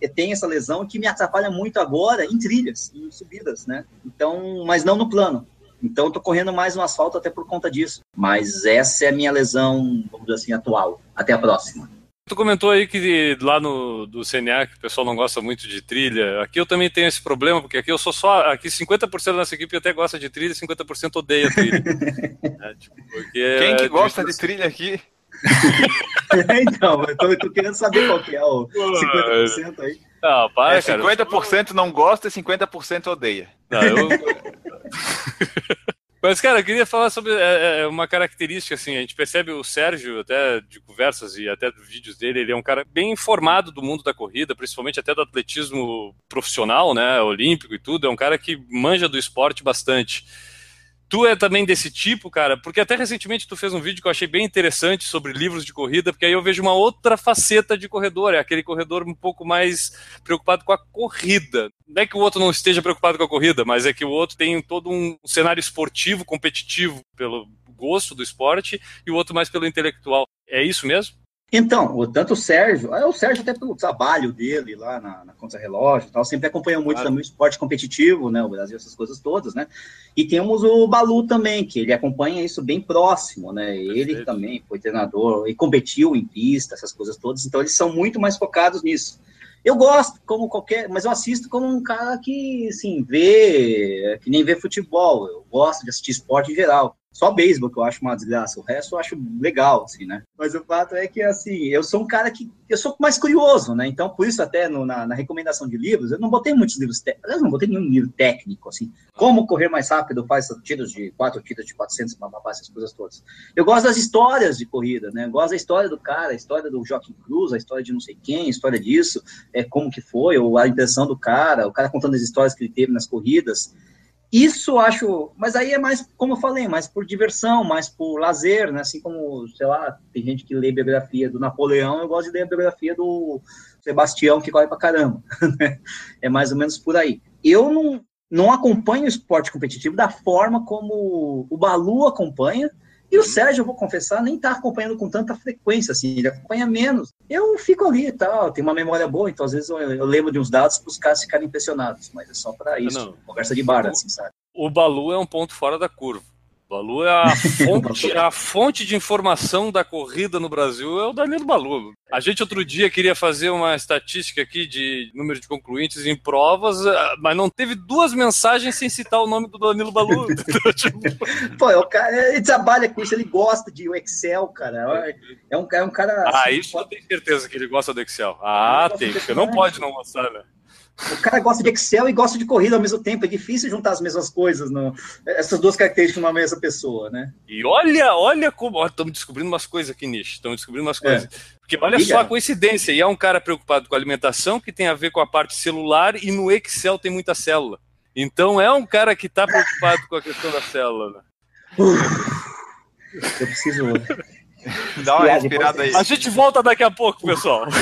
é, tem essa lesão que me atrapalha muito agora em trilhas, em subidas, né? Então, mas não no plano. Então, tô correndo mais no asfalto até por conta disso. Mas essa é a minha lesão, vamos dizer assim, atual. Até a próxima. Tu comentou aí que lá no do CNA que o pessoal não gosta muito de trilha. Aqui eu também tenho esse problema, porque aqui eu sou só. Aqui 50% da nossa equipe até gosta de trilha e 50% odeia trilha. É, tipo, porque Quem que é gosta de trilha aqui? então, eu tô, eu tô querendo saber qual que é o 50% aí. Não, para, É, cara. 50% não gosta e 50% odeia. Não, eu- Mas, cara, eu queria falar sobre é, é, uma característica, assim, a gente percebe o Sérgio, até de conversas e até dos vídeos dele, ele é um cara bem informado do mundo da corrida, principalmente até do atletismo profissional, né, olímpico e tudo, é um cara que manja do esporte bastante. Tu é também desse tipo, cara, porque até recentemente tu fez um vídeo que eu achei bem interessante sobre livros de corrida, porque aí eu vejo uma outra faceta de corredor, é aquele corredor um pouco mais preocupado com a corrida. Não é que o outro não esteja preocupado com a corrida, mas é que o outro tem todo um cenário esportivo, competitivo, pelo gosto do esporte, e o outro mais pelo intelectual. É isso mesmo? Então, o, tanto o Sérgio, ah, o Sérgio até pelo trabalho dele lá na, na Contra-Relógio tal, sempre acompanhou muito Claro. também o esporte competitivo, né, o Brasil, essas coisas todas, né, e temos o Balu também, que ele acompanha isso bem próximo, né, ele Perfeito. também foi treinador e competiu em pista, essas coisas todas, então eles são muito mais focados nisso. Eu gosto, como qualquer, mas eu assisto como um cara que, assim, vê, que nem vê futebol, eu gosto de assistir esporte em geral. Só beisebol que eu acho uma desgraça, o resto eu acho legal, assim, né? Mas o fato é que, assim, eu sou um cara que, eu sou mais curioso, né? Então, por isso até no- na, na recomendação de livros, eu não botei muitos livros, té- aliás, não botei nenhum livro técnico, assim, como correr mais rápido, faz tiros de, quatro tiros de 400, bababá, essas coisas todas. Eu gosto das histórias de corrida, né? Eu gosto da história do cara, a história do Joaquim Cruz, a história de não sei quem, a história disso, é como que foi, ou a impressão do cara, o cara contando as histórias que ele teve nas corridas. Isso acho, mas aí é mais, como eu falei, mais por diversão, mais por lazer, né? Assim como, sei lá, tem gente que lê biografia do Napoleão, eu gosto de ler a biografia do Sebastião, que corre pra caramba. né? é mais ou menos por aí. Eu não, não acompanho o esporte competitivo da forma como o Balu acompanha, e o Sérgio, eu vou confessar, nem tá acompanhando com tanta frequência, assim, ele acompanha menos. Eu fico ali e tal, tenho uma memória boa, então às vezes eu, eu lembro de uns dados para os caras ficarem impressionados, mas é só para isso, não. conversa de bar, assim, sabe? O Balu é um ponto fora da curva. Balu é a fonte, a fonte de informação da corrida no Brasil, é o Danilo Balu. A gente outro dia queria fazer uma estatística aqui de número de concluintes em provas, ah, mas não teve duas mensagens sem citar o nome do Danilo Balu. Então, tipo, Pô, é o cara, ele trabalha com isso, ele gosta de Excel, cara. É um, é um cara. ah, assim, isso eu tenho certeza que ele gosta do Excel. Ah, tem, porque não pode não gostar, né? O cara gosta de Excel e gosta de corrida ao mesmo tempo. É difícil juntar as mesmas coisas, no, essas duas características numa mesma pessoa, né? E olha, olha como. Estamos descobrindo umas coisas aqui, Nish. Estamos descobrindo umas coisas. Porque olha Diga. só a coincidência. E é um cara preocupado com a alimentação, que tem a ver com a parte celular, e no Excel tem muita célula. Então é um cara que está preocupado com a questão da célula. né? Eu preciso. Dá uma respirada aí. A gente volta daqui a pouco, pessoal.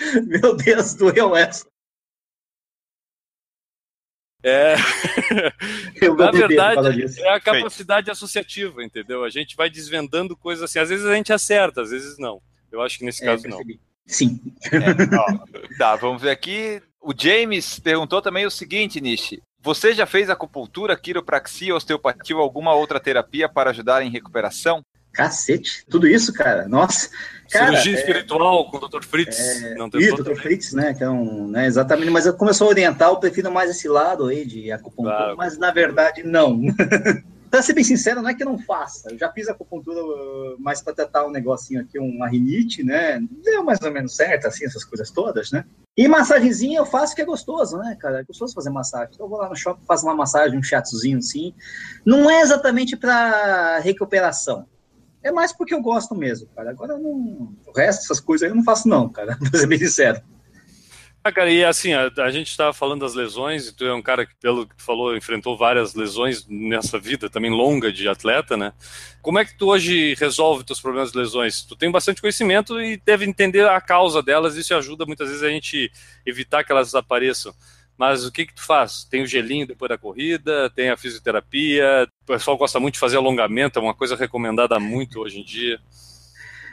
Meu Deus, doeu essa. É, Eu na verdade, é a capacidade associativa, entendeu? A gente vai desvendando coisas assim. Às vezes a gente acerta, às vezes não. Eu acho que nesse É, caso não. percebi. Sim. É, ó, tá, vamos ver aqui. O James perguntou também o seguinte, Nishi. Você já fez acupuntura, quiropraxia, osteopatia ou alguma outra terapia para ajudar em recuperação? Cacete. Tudo isso, cara. Nossa. Cara, Cirurgia é- espiritual com o Dr. Fritz. não tem Dr. Fritz, né? Que é um, né? Exatamente. Mas eu, como eu sou oriental, eu prefiro mais esse lado aí de acupuntura. Claro. Mas na verdade, não. pra ser bem sincero, não é que eu não faça. Eu já fiz acupuntura uh, mais pra tratar um negocinho aqui, uma rinite, né? Deu mais ou menos certo, assim, essas coisas todas, né? E massagenzinha eu faço que é gostoso, né, cara? É gostoso fazer massagem. Então eu vou lá no shopping, faço uma massagem, um chatzinho assim. Não é exatamente pra recuperação. É mais porque eu gosto mesmo, cara. Agora não. O resto, essas coisas aí eu não faço, não, cara. Pra ser bem sincero. Ah, cara, e assim, a, a gente estava falando das lesões, e tu é um cara que, pelo que tu falou, enfrentou várias lesões nessa vida também longa de atleta, né? Como é que tu hoje resolve teus problemas de lesões? Tu tem bastante conhecimento e deve entender a causa delas, isso ajuda muitas vezes a gente evitar que elas apareçam. Mas o que que tu faz? Tem o gelinho depois da corrida, tem a fisioterapia, o pessoal gosta muito de fazer alongamento, é uma coisa recomendada muito hoje em dia.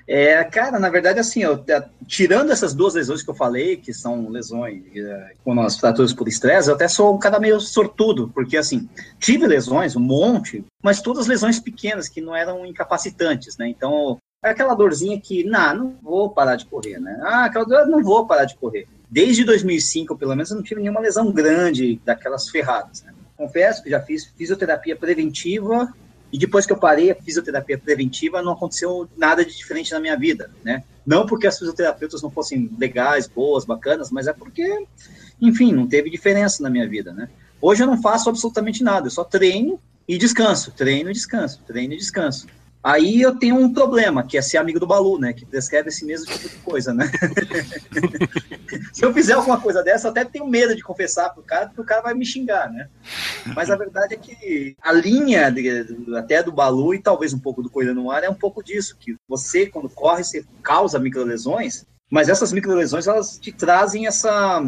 É, cara, na verdade, assim, eu, é, tirando essas duas lesões que eu falei, que são lesões é, com as fraturas por estresse, eu até sou um cara meio sortudo, porque, assim, tive lesões, um monte, mas todas lesões pequenas, que não eram incapacitantes, né? Então, é aquela dorzinha que, não, não vou parar de correr, né? Ah, aquela dor, não vou parar de correr. Desde 2005, pelo menos, eu não tive nenhuma lesão grande daquelas ferradas, né? Confesso que já fiz fisioterapia preventiva e depois que eu parei a fisioterapia preventiva, não aconteceu nada de diferente na minha vida, né? Não porque as fisioterapeutas não fossem legais, boas, bacanas, mas é porque, enfim, não teve diferença na minha vida, né? Hoje eu não faço absolutamente nada, eu só treino e descanso, treino e descanso, treino e descanso. Aí eu tenho um problema, que é ser amigo do Balu, né? Que prescreve esse mesmo tipo de coisa, né? Se eu fizer alguma coisa dessa, eu até tenho medo de confessar pro cara, porque o cara vai me xingar, né? Mas a verdade é que a linha de- até do Balu e talvez um pouco do Corrida no Ar é um pouco disso, que você, quando corre, você causa microlesões, mas essas microlesões, elas te trazem essa,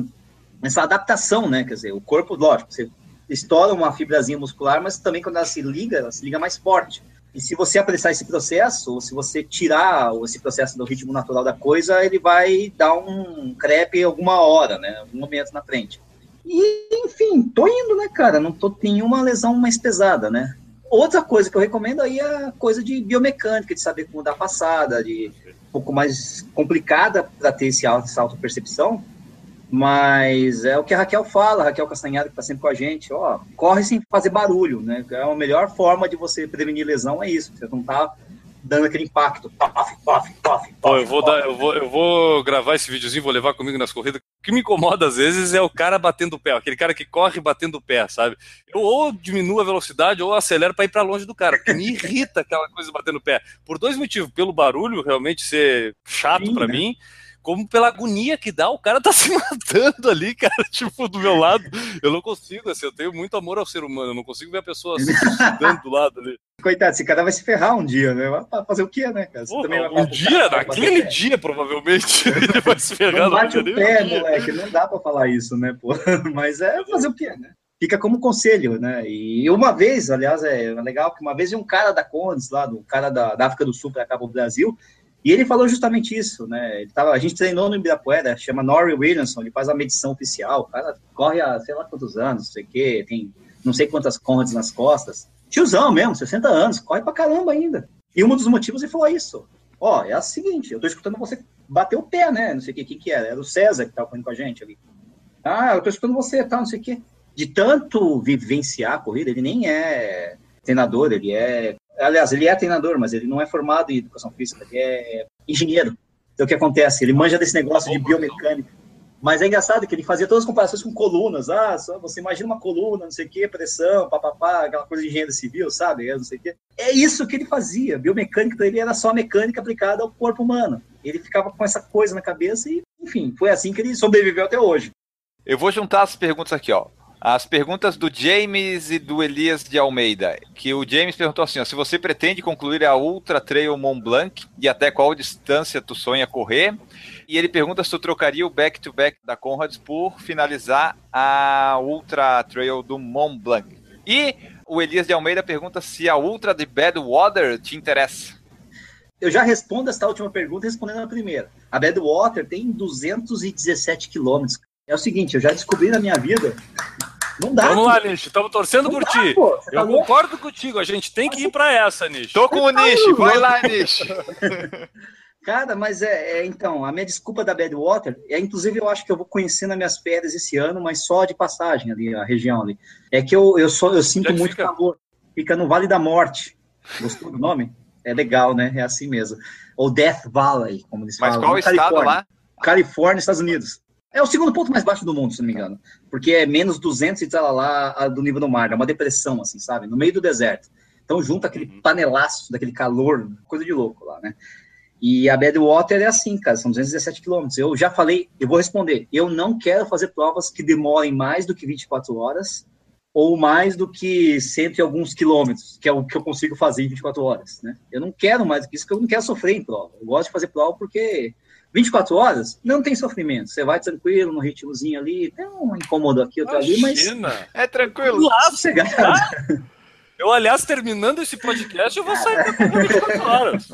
essa adaptação, né? Quer dizer, o corpo, lógico, você estoura uma fibrazinha muscular, mas também quando ela se liga, ela se liga mais forte. E se você apressar esse processo, ou se você tirar esse processo do ritmo natural da coisa, ele vai dar um crepe alguma hora, né? Algum momento na frente. E, enfim, tô indo, né, cara? Não tô com nenhuma lesão mais pesada, né? Outra coisa que eu recomendo aí é a coisa de biomecânica, de saber como dar passada, de um pouco mais complicada para ter esse essa auto-percepção, mas é o que a Raquel fala, a Raquel Castanhada, que está sempre com a gente, ó, corre sem fazer barulho, né? É a melhor forma de você prevenir lesão é isso, você não tá dando aquele impacto, pof, pof, pof, eu vou dar, eu vou, eu vou gravar esse videozinho, vou levar comigo nas corridas. O que me incomoda às vezes é o cara batendo o pé, aquele cara que corre batendo o pé, sabe? Eu ou diminuo a velocidade ou acelero para ir para longe do cara, me irrita aquela coisa batendo o pé. Por dois motivos, pelo barulho realmente ser chato para né? mim, como pela agonia que dá, o cara tá se matando ali, cara, tipo, do meu lado. Eu não consigo, assim, eu tenho muito amor ao ser humano, eu não consigo ver a pessoa se suicidando do lado ali. Coitado, esse cara vai se ferrar um dia, né? Vai fazer o quê, né, cara? Você Pô, também um dia, naquele dia, provavelmente, ele vai se ferrar. Não bate o pé, um dia. moleque, não dá pra falar isso, né, pô? Mas é fazer o quê, né? Fica como conselho, né? E uma vez, aliás, é legal que uma vez um cara da Condes, lá, do cara da, da África do Sul para cá pro Brasil, e ele falou justamente isso, né? Ele tava, a gente treinou no Ibirapuera, chama Norrie Williamson, ele faz a medição oficial, o cara corre há sei lá quantos anos, não sei o quê, tem não sei quantas Condes nas costas. Tiozão mesmo, 60 anos, corre pra caramba ainda. E um dos motivos ele falou isso. Ó, é o seguinte, eu tô escutando você bater o pé, né? Não sei o que, que que era. Era o César que tava correndo com a gente ali. Ah, eu tô escutando você, tá, não sei o que. De tanto vivenciar a corrida, ele nem é treinador, ele é. Aliás, ele é treinador, mas ele não é formado em educação física, ele é engenheiro. Então o que acontece? Ele manja desse negócio de biomecânica. Mas é engraçado que ele fazia todas as comparações com colunas. Ah, só você imagina uma coluna, não sei o quê, pressão, papapá, aquela coisa de engenharia civil, sabe? É, Não sei o quê. É isso que ele fazia. Biomecânica para ele era só mecânica aplicada ao corpo humano. Ele ficava com essa coisa na cabeça e, enfim, foi assim que ele sobreviveu até hoje. Eu vou juntar as perguntas aqui, ó. As perguntas do James e do Elias de Almeida. Que o James perguntou assim: ó, se você pretende concluir a Ultra Trail Mont Blanc e até qual distância tu sonha correr? E ele pergunta se tu trocaria o back-to-back da Conrads por finalizar a Ultra Trail do Mont Blanc. E o Elias de Almeida pergunta se a Ultra de Badwater te interessa. Eu já respondo essa última pergunta respondendo a primeira. A Badwater tem 217 quilômetros. É o seguinte, eu já descobri na minha vida. Não dá. Vamos lá. Nish. Estamos torcendo Não por dá, ti. tá Eu louco? concordo contigo. A gente tem que ir pra essa, Nish. Tô com o Nish, vai lá, Nish. Cara, mas é, é, então, a minha desculpa da Badwater, é inclusive eu acho que eu vou conhecer nas minhas férias esse ano, mas só de passagem ali, a região ali. É que eu, eu, só, eu sinto muito fica? calor. Fica no Vale da Morte. Gostou do nome? É legal, né? É assim mesmo. Ou Death Valley, como eles Mas falam. qual na estado Califórnia. lá? Califórnia, Estados Unidos. É o segundo ponto mais baixo do mundo, se não me engano. Porque é menos 200 e tal lá do nível do mar. É uma depressão, assim, sabe? No meio do deserto. Então junta aquele Uhum. panelaço daquele calor, coisa de louco lá, né? E a Badwater é assim, cara, são 217 quilômetros. Eu já falei, eu vou responder. Eu não quero fazer provas que demorem mais do que 24 horas ou mais do que cento e alguns quilômetros, que é o que eu consigo fazer em 24 horas, né? Eu não quero mais do que isso, porque eu não quero sofrer em prova. Eu gosto de fazer prova porque 24 horas não tem sofrimento. Você vai tranquilo, no ritmozinho ali, tem um incômodo aqui, outro ali, mas Imagina. É tranquilo. lá, sossegado. Eu, aliás, terminando esse podcast, eu vou sair por 24 horas.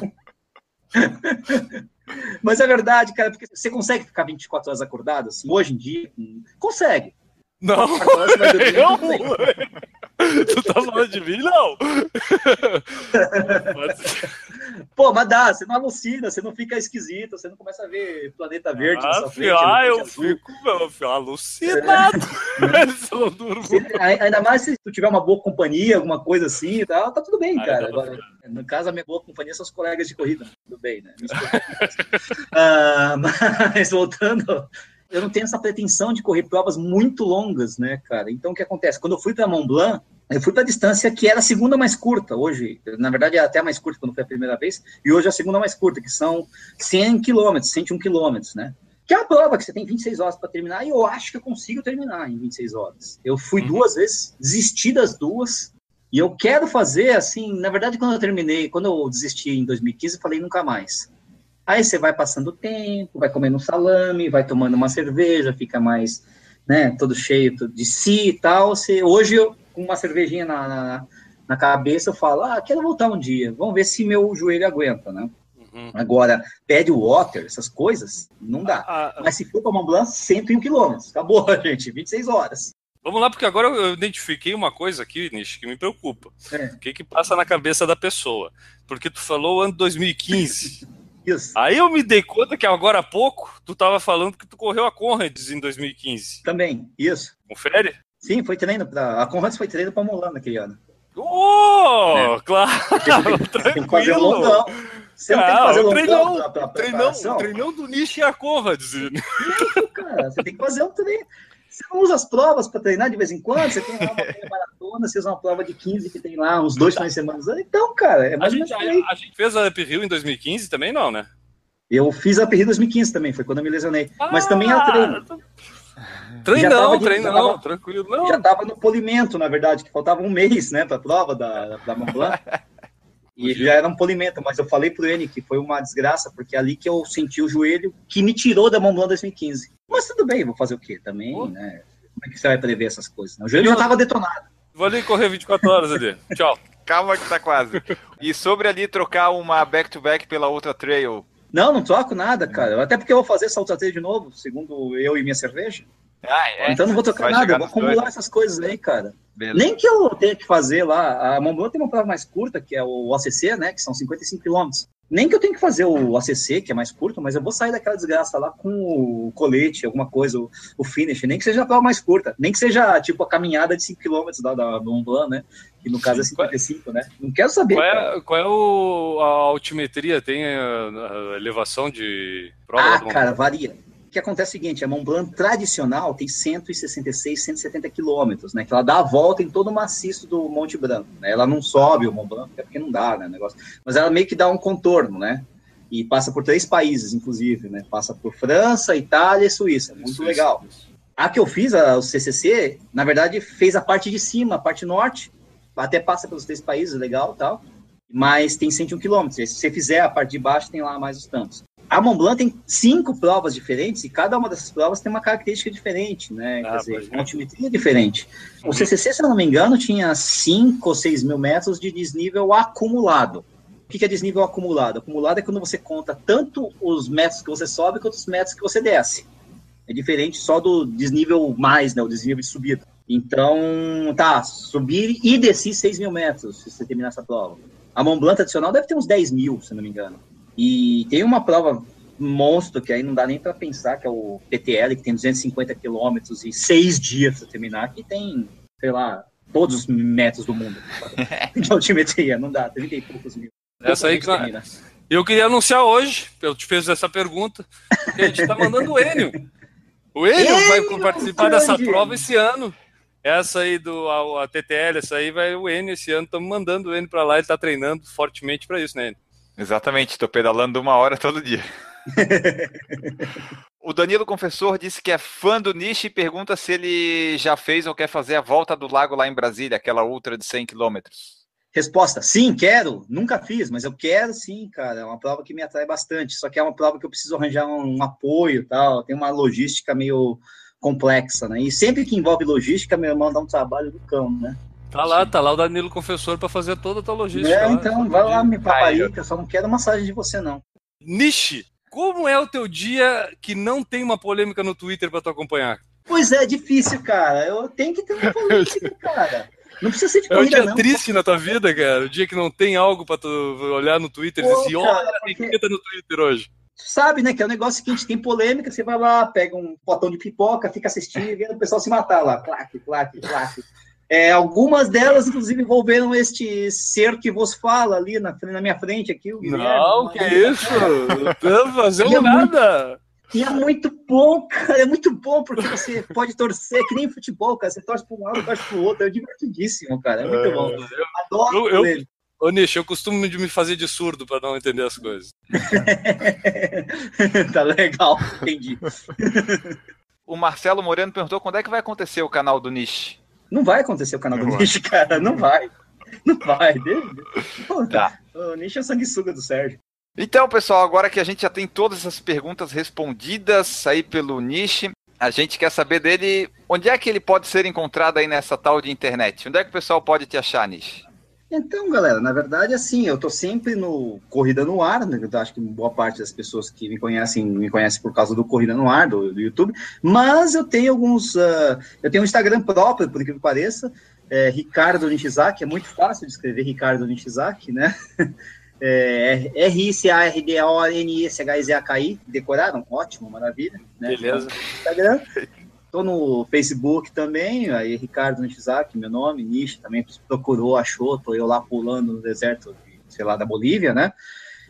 Mas é verdade, cara, porque você consegue ficar 24 horas acordado, assim, hoje em dia? Consegue. Não, Agora você vai dormir, eu. bem. Tu tá falando de mim? Não. Pô, mas dá, você não alucina, você não fica esquisito, você não começa a ver planeta verde Ah, filho, frente. ah, eu azul. fico, meu filho, alucinado. Ai- Ainda mais se tu tiver uma boa companhia, alguma coisa assim e tal, tá tudo bem, Ah, cara. então- Agora, no caso, a minha boa companhia são os colegas de corrida. Tudo bem, né? Me escuta. Ah, mas voltando, eu não tenho essa pretensão de correr provas muito longas, né, cara? Então, o que acontece? Quando eu fui para Mont Blanc, eu fui para a distância que era a segunda mais curta. Hoje, na verdade, é até mais curta quando foi a primeira vez, e hoje é a segunda mais curta, que são 100 quilômetros, 101 quilômetros, né? Que é uma prova que você tem 26 horas para terminar, e eu acho que eu consigo terminar em 26 horas. Eu fui Uhum. duas vezes, desisti das duas, e eu quero fazer, assim, na verdade, quando eu terminei, quando eu desisti em 2015, eu falei nunca mais. Aí você vai passando o tempo, vai comendo um salame, vai tomando uma cerveja, fica mais, né, todo cheio de si e tal. Você, hoje, eu, com uma cervejinha na, na, na cabeça, eu falo, ah, quero voltar um dia, vamos ver se meu joelho aguenta, né? Uhum. Agora, pad water, essas coisas, não dá. Ah, Mas se for para Mont Blanc, 101 quilômetros. Acabou, gente, 26 horas. Vamos lá, porque agora eu identifiquei uma coisa aqui, Nish, que me preocupa. É. O que que passa na cabeça da pessoa? Porque tu falou o ano 2015. Isso. Aí eu me dei conta que agora há pouco tu tava falando que tu correu a Conrads em 2015. Também, isso. Confere? Sim, foi treino para a Conrads foi treino para Mulan naquele ano. Oh, claro, Você tem que fazer um tranquilo. longão. Você não tem que Ah, fazer o um treinão, pra, pra Treinão, treinão do Nish e a Conrads. cara. Você tem que fazer um treino. Você não usa as provas para treinar de vez em quando, você tem lá uma maratona, você usa uma prova de 15 que tem lá uns dois finais de semana. Então, cara, é A mais ou gente, a, a gente fez a Up Hill em 2015 também, não, né? Eu fiz a PRI 2015 também, foi quando eu me lesionei. Mas também era treino. Ah, Tava de- treinão, já tava- tranquilo. Não, Já estava no polimento, na verdade, que faltava um mês, né, para a prova da, da Mont Blanc. E já era um polimento, mas eu falei pro ele que foi uma desgraça, porque é ali que eu senti o joelho que me tirou da Mont Blanc 2015. Mas tudo bem, vou fazer o quê também, Pô. né? Como é que você vai prever essas coisas? né? O joelho já estava detonado. vou ali correr 24 horas ali. Tchau. Calma que tá quase. E sobre ali trocar uma back-to-back pela outra trail. Não, não troco nada, cara. Até porque eu vou fazer essa outra de novo, segundo eu e minha cerveja. Ah, é? então não vou trocar Vai nada, eu vou acumular dois. essas coisas aí, cara. Beleza. Nem que eu tenha que fazer lá, a Mont Blanc tem uma prova mais curta, que é o ACC, né, que são 55 quilômetros. Nem que eu tenha que fazer o ACC, que é mais curto, mas eu vou sair daquela desgraça lá com o colete, alguma coisa, o, o finish, nem que seja a prova mais curta, nem que seja, tipo, a caminhada de 5 quilômetros da, da Mont Blanc, né, que no caso é 55, né. Não quero saber, Qual é, qual é o, a altimetria? Tem a, a elevação de prova? Ah, cara, varia. O que acontece é o seguinte, a Mont Blanc tradicional tem 166, 170 quilômetros, né? Que ela dá a volta em todo o maciço do Monte Branco. Né? Ela não sobe o Mont Blanc, até porque não dá, né? Negócio. Mas ela meio que dá um contorno, né? E passa por três países, inclusive, né? Passa por França, Itália e Suíça. Muito Isso, legal. isso, isso. A que eu fiz, a, o CCC, na verdade, fez a parte de cima, a parte norte, até passa pelos três países, legal tal, mas tem 101 quilômetros. Se você fizer a parte de baixo, tem lá mais os tantos. A Mont Blanc tem cinco provas diferentes e cada uma dessas provas tem uma característica diferente, né? Ah, Quer dizer, pode uma altimetria diferente. O CCC, se eu não me engano, tinha 5 ou 6 mil metros de desnível acumulado. O que é desnível acumulado? Acumulado é quando você conta tanto os metros que você sobe quanto os metros que você desce. É diferente só do desnível mais, né? O desnível de subida. Então, tá, subir e desci 6 mil metros se você terminar essa prova. A Mont Blanc tradicional deve ter uns 10 mil, se eu não me engano. E tem uma prova monstro que aí não dá nem para pensar, que é o PTL, que tem 250 quilômetros e seis dias para terminar, que tem, sei lá, todos os metros do mundo de altimetria. Não dá, 30 e poucos mil. Essa aí que termina. Eu queria anunciar hoje, eu te fiz essa pergunta, que a gente está mandando o Enio. O Enio vai Enio, participar dessa grande! prova esse ano. Essa aí do a, a TTL, essa aí vai o Enio esse ano. Estamos mandando o Enio para lá, ele está treinando fortemente para isso, né, Enio? Exatamente, tô pedalando uma hora todo dia. o Danilo Confessor disse que é fã do Nishi e pergunta se ele já fez ou quer fazer a volta do lago lá em Brasília, aquela ultra de 100 quilômetros. Resposta: sim, quero. Nunca fiz, mas eu quero sim, cara. É uma prova que me atrai bastante. Só que é uma prova que eu preciso arranjar um, um apoio e tal. Tem uma logística meio complexa, né? E sempre que envolve logística, meu irmão dá um trabalho do cão, né? Tá lá, tá lá o Danilo Confessor para fazer toda a tua logística. É, lá. então, vai lá, me paparica. Eu só não quero massagem de você, não. Nishi, como é o teu dia que não tem uma polêmica no Twitter para tu acompanhar? Pois é, difícil, cara. Eu tenho que ter uma política, cara. Não precisa ser de É um corrida, dia não. triste na tua vida, cara. O dia que não tem algo para tu olhar no Twitter e Pô, dizer assim, cara, olha, porque- tem que tá no Twitter hoje. Tu sabe, né? Que é um negócio que a gente tem polêmica, você vai lá, pega um potão de pipoca, fica assistindo e vendo o pessoal se matar lá. Claque, claque, claque. É, algumas delas, inclusive, envolveram este ser que vos fala ali na, na minha frente aqui. O Guilherme. Não, que isso? Não estamos fazendo é muito- nada. E é muito bom, cara, é muito bom, porque você pode torcer, que nem futebol, cara. Você torce para um lado, torce para o outro. É divertidíssimo, cara. É muito bom. Adoro Eu- eu- ele. Ô, Nish, eu costumo de me fazer de surdo para não entender as coisas. tá legal, entendi. O Marcelo Moreno perguntou quando é que vai acontecer o canal do Nishi. Não vai acontecer o canal do. Nish, cara. Não vai. Não vai. Pô, Tá. O Nish é sanguessuga do Sérgio. Então, pessoal, agora que a gente já tem todas essas perguntas respondidas aí pelo Nishi, a gente quer saber dele onde é que ele pode ser encontrado aí nessa tal de internet. Onde é que o pessoal pode te achar, Nishi? Então, galera, na verdade, assim, eu tô sempre no Corrida no Ar, né? Eu acho que boa parte das pessoas que me conhecem, me conhecem por causa do Corrida no Ar, do, do YouTube, mas eu tenho alguns, ah, eu tenho um Instagram próprio, por incrível que pareça, é, Ricardo Nishizaki, é muito fácil de escrever Ricardo Nishizaki, né? É, R-I-C-A-R-D-O-N-I-S-H-I-Z-A-K-I, decoraram? Ótimo, maravilha. Né? Beleza. Instagram. Tô no Facebook também, aí Ricardo Nishizaki, meu nome, Nish também procurou, achou, tô eu lá pulando no deserto, sei lá, da Bolívia, né?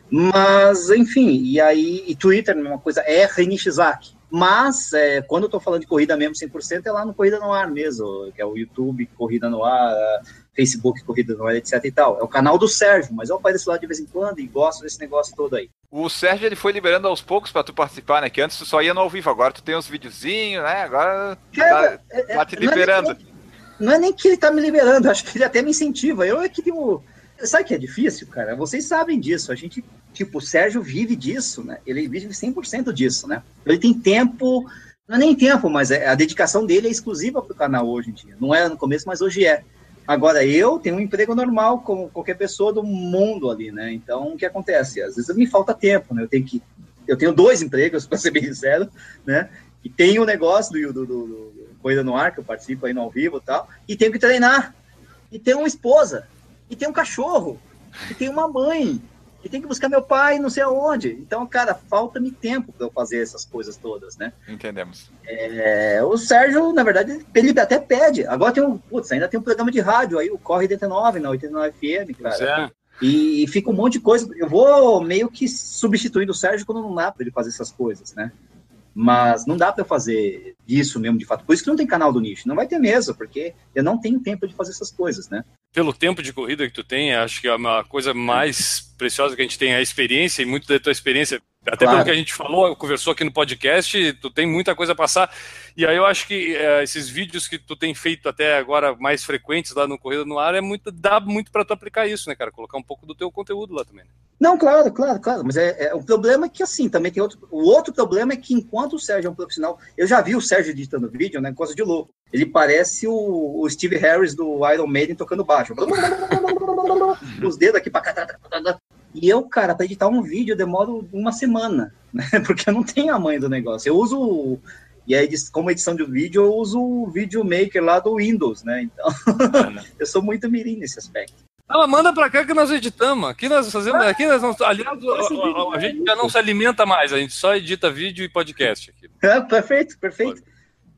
Mas, enfim, e aí, e Twitter, mesma coisa, é Nishizaki. Mas, é, quando eu tô falando de corrida mesmo 100%, é lá no Corrida no Ar mesmo, que é o YouTube Corrida no Ar, Facebook Corrida no Ar, etc e tal. É o canal do Sérgio, mas eu apareço lá de vez em quando e gosto desse negócio todo aí. O Sérgio ele foi liberando aos poucos pra tu participar, né? Que antes tu só ia no ao vivo, agora tu tem uns videozinhos, né? Agora Cara, tá, tá te não é nem- liberando. Não é nem que ele tá me liberando, acho que ele até me incentiva. Eu é que tenho. Sabe o que é difícil, cara? Vocês sabem disso. A gente, tipo, o Sérgio vive disso, né? Ele vive 100% disso, né? Ele tem tempo, não é nem tempo, mas é- a dedicação dele é exclusiva pro canal hoje em dia. Não era no começo, mas hoje é. Agora, eu tenho um emprego normal, como qualquer pessoa do mundo ali, né? Então, o que acontece? Às vezes me falta tempo, né? Eu tenho que. Eu tenho dois empregos, para ser bem sincero, né? E tenho o negócio do, do, do, do no Ar, que eu participo aí no ao vivo e tal, e tenho que treinar. E tenho uma esposa, e tenho um cachorro, e tenho uma mãe, e tenho que buscar meu pai não sei aonde. Então, cara, falta-me tempo para eu fazer essas coisas todas, né? Entendemos. É, o Sérgio, na verdade, ele até pede. Agora tem um, putz, ainda tem um programa de rádio aí, o Corre 89, na 89 FM, cara. é. E fica um monte de coisa. Eu vou meio que substituindo o Sérgio quando não dá para ele fazer essas coisas, né? Mas não dá para eu fazer isso mesmo, de fato. Por isso que não tem canal do nicho. Não vai ter mesmo, porque eu não tenho tempo de fazer essas coisas, né? Pelo tempo de corrida que tu tem, acho que a uma coisa mais preciosa que a gente tem é a experiência, e muito da tua experiência Até Claro. pelo que a gente falou, conversou aqui no podcast, tu tem muita coisa a passar. E aí eu acho que eh, esses vídeos que tu tem feito até agora mais frequentes lá no Corrida no Ar é muito, dá muito para tu aplicar isso, né, cara? Colocar um pouco do teu conteúdo lá também. né? Não, claro, claro, claro. Mas é, é- o problema é que assim, também tem outro. O outro problema é que enquanto o Sérgio é um profissional, eu já vi o Sérgio editando vídeo, né? Coisa de louco. Ele parece o, o Steve Harris do Iron Maiden tocando baixo. Os dedos aqui pra cá. E eu, cara, para editar um vídeo eu demoro uma semana, né? Porque eu não tenho a mãe do negócio. Eu uso. E aí, como edição de vídeo, eu uso o Videomaker lá do Windows, né? Então, eu sou muito mirim nesse aspecto. Ah, manda pra cá que nós editamos. Aqui nós fazemos. Aqui nós não, aliás, a, a- a gente já não se alimenta mais, a gente só edita vídeo e podcast aqui. É, perfeito, perfeito.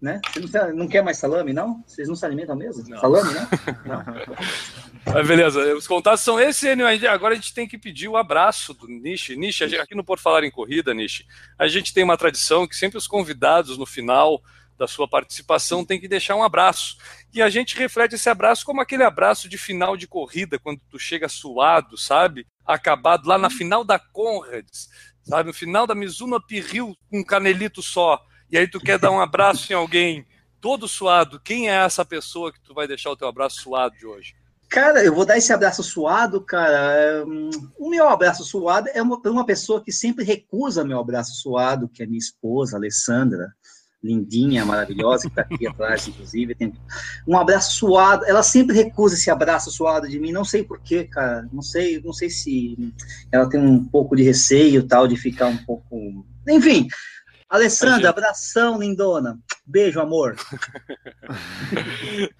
Né? Você não, se- não quer mais salame, não? Vocês não se alimentam mesmo? Não. Salame, né? Mas beleza, os contatos são esses. Agora a gente tem que pedir o abraço do Nishi. Nishi, aqui no Por Falar em Corrida, Nishi, a gente tem uma tradição que sempre os convidados, no final da sua participação, tem que deixar um abraço. E a gente reflete esse abraço como aquele abraço de final de corrida, quando tu chega suado, sabe? Acabado lá na final da Conrads, sabe? No final da Mizuno Pirril, com um canelito só. E aí tu quer dar um abraço em alguém todo suado. Quem é essa pessoa que tu vai deixar o teu abraço suado de hoje? Cara, eu vou dar esse abraço suado, cara. É, hum, O meu abraço suado é uma, uma pessoa que sempre recusa meu abraço suado, que é minha esposa, Alessandra, lindinha, maravilhosa, que está aqui atrás, inclusive. Tem um abraço suado. Ela sempre recusa esse abraço suado de mim. Não sei porquê, cara. Não sei, não sei se ela tem um pouco de receio tal de ficar um pouco. Enfim. Alessandra, abração, lindona. Beijo, amor.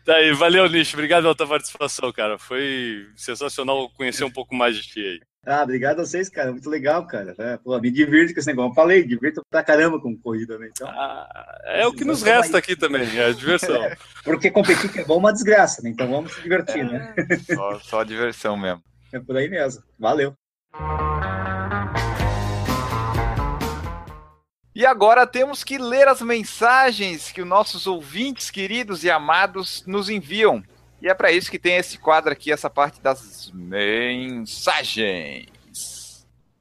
Tá aí, valeu, Nish. Obrigado pela tua participação, cara. Foi sensacional conhecer um pouco mais de ti aí. Ah, obrigado a vocês, cara. Muito legal, cara. É, pô, me divirto com esse negócio. Eu falei, divirto pra caramba com corrida, né? Então, Ah, é o que nos resta aqui também, é a diversão. porque competir que é bom é uma desgraça, né? Então vamos se divertir, né? Só, só diversão mesmo. É por aí mesmo. Valeu. E agora temos que ler as mensagens que os nossos ouvintes queridos e amados nos enviam. E é para isso que tem esse quadro aqui, essa parte das mensagens.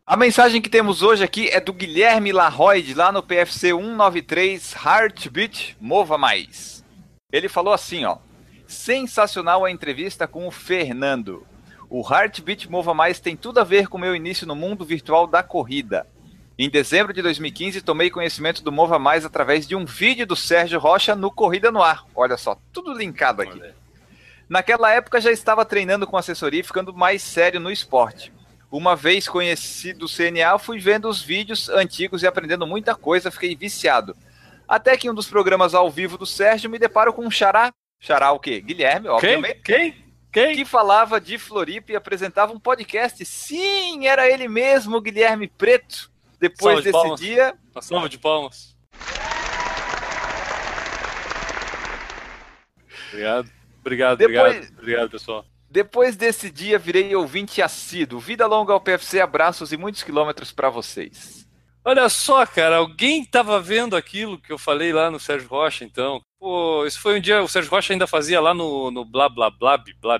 A mensagem que temos hoje aqui é do Guilherme Larroide, lá no PFC 193 Heartbeat Mova Mais. Ele falou assim, ó: Sensacional a entrevista com o Fernando. O Heartbeat Mova Mais tem tudo a ver com o meu início no mundo virtual da corrida. Em dezembro de 2015, tomei conhecimento do Mova Mais através de um vídeo do Sérgio Rocha no Corrida no Ar. Olha só, tudo linkado aqui. Naquela época já estava treinando com assessoria e ficando mais sério no esporte. Uma vez conhecido o CNA, fui vendo os vídeos antigos e aprendendo muita coisa, fiquei viciado. Até que em um dos programas ao vivo do Sérgio me deparo com um xará. Xará o quê? Guilherme, Quem? obviamente. Quem? Quem? Que falava de Floripa e apresentava um podcast. Sim, era ele mesmo, Guilherme Preto. Depois de desse palmas. dia, Uma salva de palmas. Obrigado. Obrigado, Depois- obrigado. Obrigado, pessoal. Depois desse dia, virei ouvinte assíduo. Vida longa ao PFC, abraços e muitos quilômetros para vocês. Olha só, cara, alguém tava vendo aquilo que eu falei lá no Sérgio Rocha, então. Pô, isso foi um dia, o Sérgio Rocha ainda fazia lá no, no blá blá blá blá blá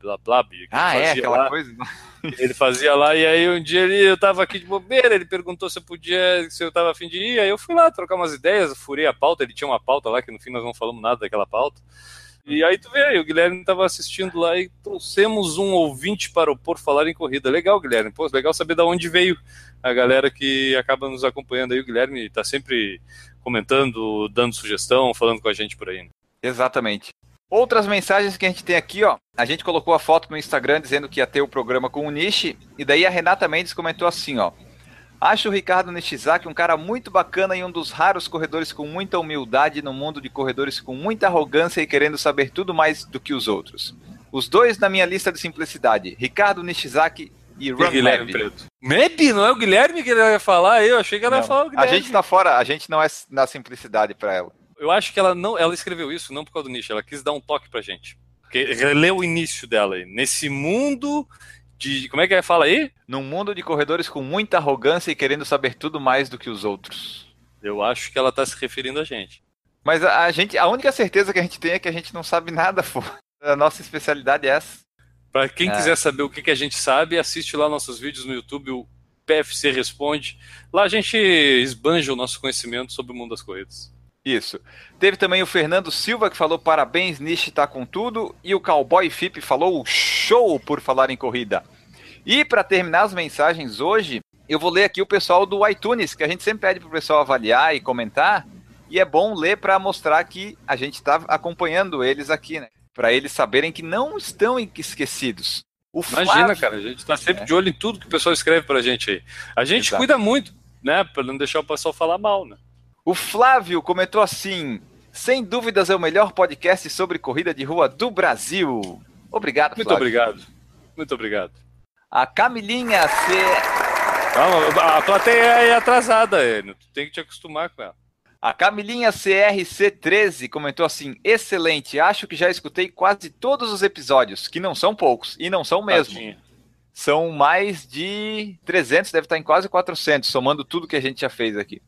blá blá que Ah, é? Aquela lá. coisa? Ele fazia lá, e aí um dia ele, eu tava aqui de bobeira, ele perguntou se eu podia, se eu tava afim de ir, aí eu fui lá trocar umas ideias, furei a pauta, ele tinha uma pauta lá, que no fim nós não falamos nada daquela pauta. E aí tu vê, aí, o Guilherme tava assistindo lá e trouxemos um ouvinte para o Por Falar em Corrida. Legal, Guilherme. Pô, legal saber de onde veio a galera que acaba nos acompanhando aí. O Guilherme tá sempre comentando, dando sugestão, falando com a gente por aí. né? Exatamente. Outras mensagens que a gente tem aqui, ó. A gente colocou a foto no Instagram dizendo que ia ter o programa com o Nishi. E daí a Renata Mendes comentou assim, ó. Acho o Ricardo Nishizaki um cara muito bacana e um dos raros corredores com muita humildade no mundo de corredores com muita arrogância e querendo saber tudo mais do que os outros. Os dois na minha lista de simplicidade, Ricardo Nishizaki e E Ron Guilherme. Preto. Meb? Não é o Guilherme que ele ia falar? Eu achei que ela ia Não, falar o A Guilherme. gente tá fora, a gente não é na simplicidade pra ela. Eu acho que ela não, ela escreveu isso não por causa do nicho, ela quis dar um toque pra gente. Porque releu o início dela aí. Nesse mundo de. Como é que ela fala aí? Num mundo de corredores com muita arrogância e querendo saber tudo mais do que os outros. Eu acho que ela tá se referindo a gente. Mas a, a gente, a única certeza que a gente tem é que a gente não sabe nada, pô. A nossa especialidade é essa. Pra quem É. quiser saber o que, que a gente sabe, assiste lá nossos vídeos no YouTube, o PFC Responde. Lá a gente esbanja o nosso conhecimento sobre o mundo das corridas. Isso. Teve também o Fernando Silva que falou parabéns, Nishi tá com tudo. E o Cowboy Fip falou show por falar em corrida. E para terminar as mensagens hoje, eu vou ler aqui o pessoal do iTunes, que a gente sempre pede pro pessoal avaliar e comentar. E é bom ler para mostrar que a gente está acompanhando eles aqui, né? Para eles saberem que não estão esquecidos. O Imagina, Flávio- cara, a gente tá sempre É. de olho em tudo que o pessoal escreve pra gente aí. A gente Exato. cuida muito, né? Pra não deixar o pessoal falar mal, né? O Flávio comentou assim: sem dúvidas é o melhor podcast sobre corrida de rua do Brasil. Obrigado, Muito Flávio. obrigado. Muito obrigado. A Camilinha C. Calma, a plateia é atrasada, Enio. Tu tem que te acostumar com ela. A Camilinha CRC13 comentou assim: excelente, acho que já escutei quase todos os episódios, que não são poucos, e não são mesmo. Tadinha. São mais de 300, deve estar em quase 400, somando tudo que a gente já fez aqui.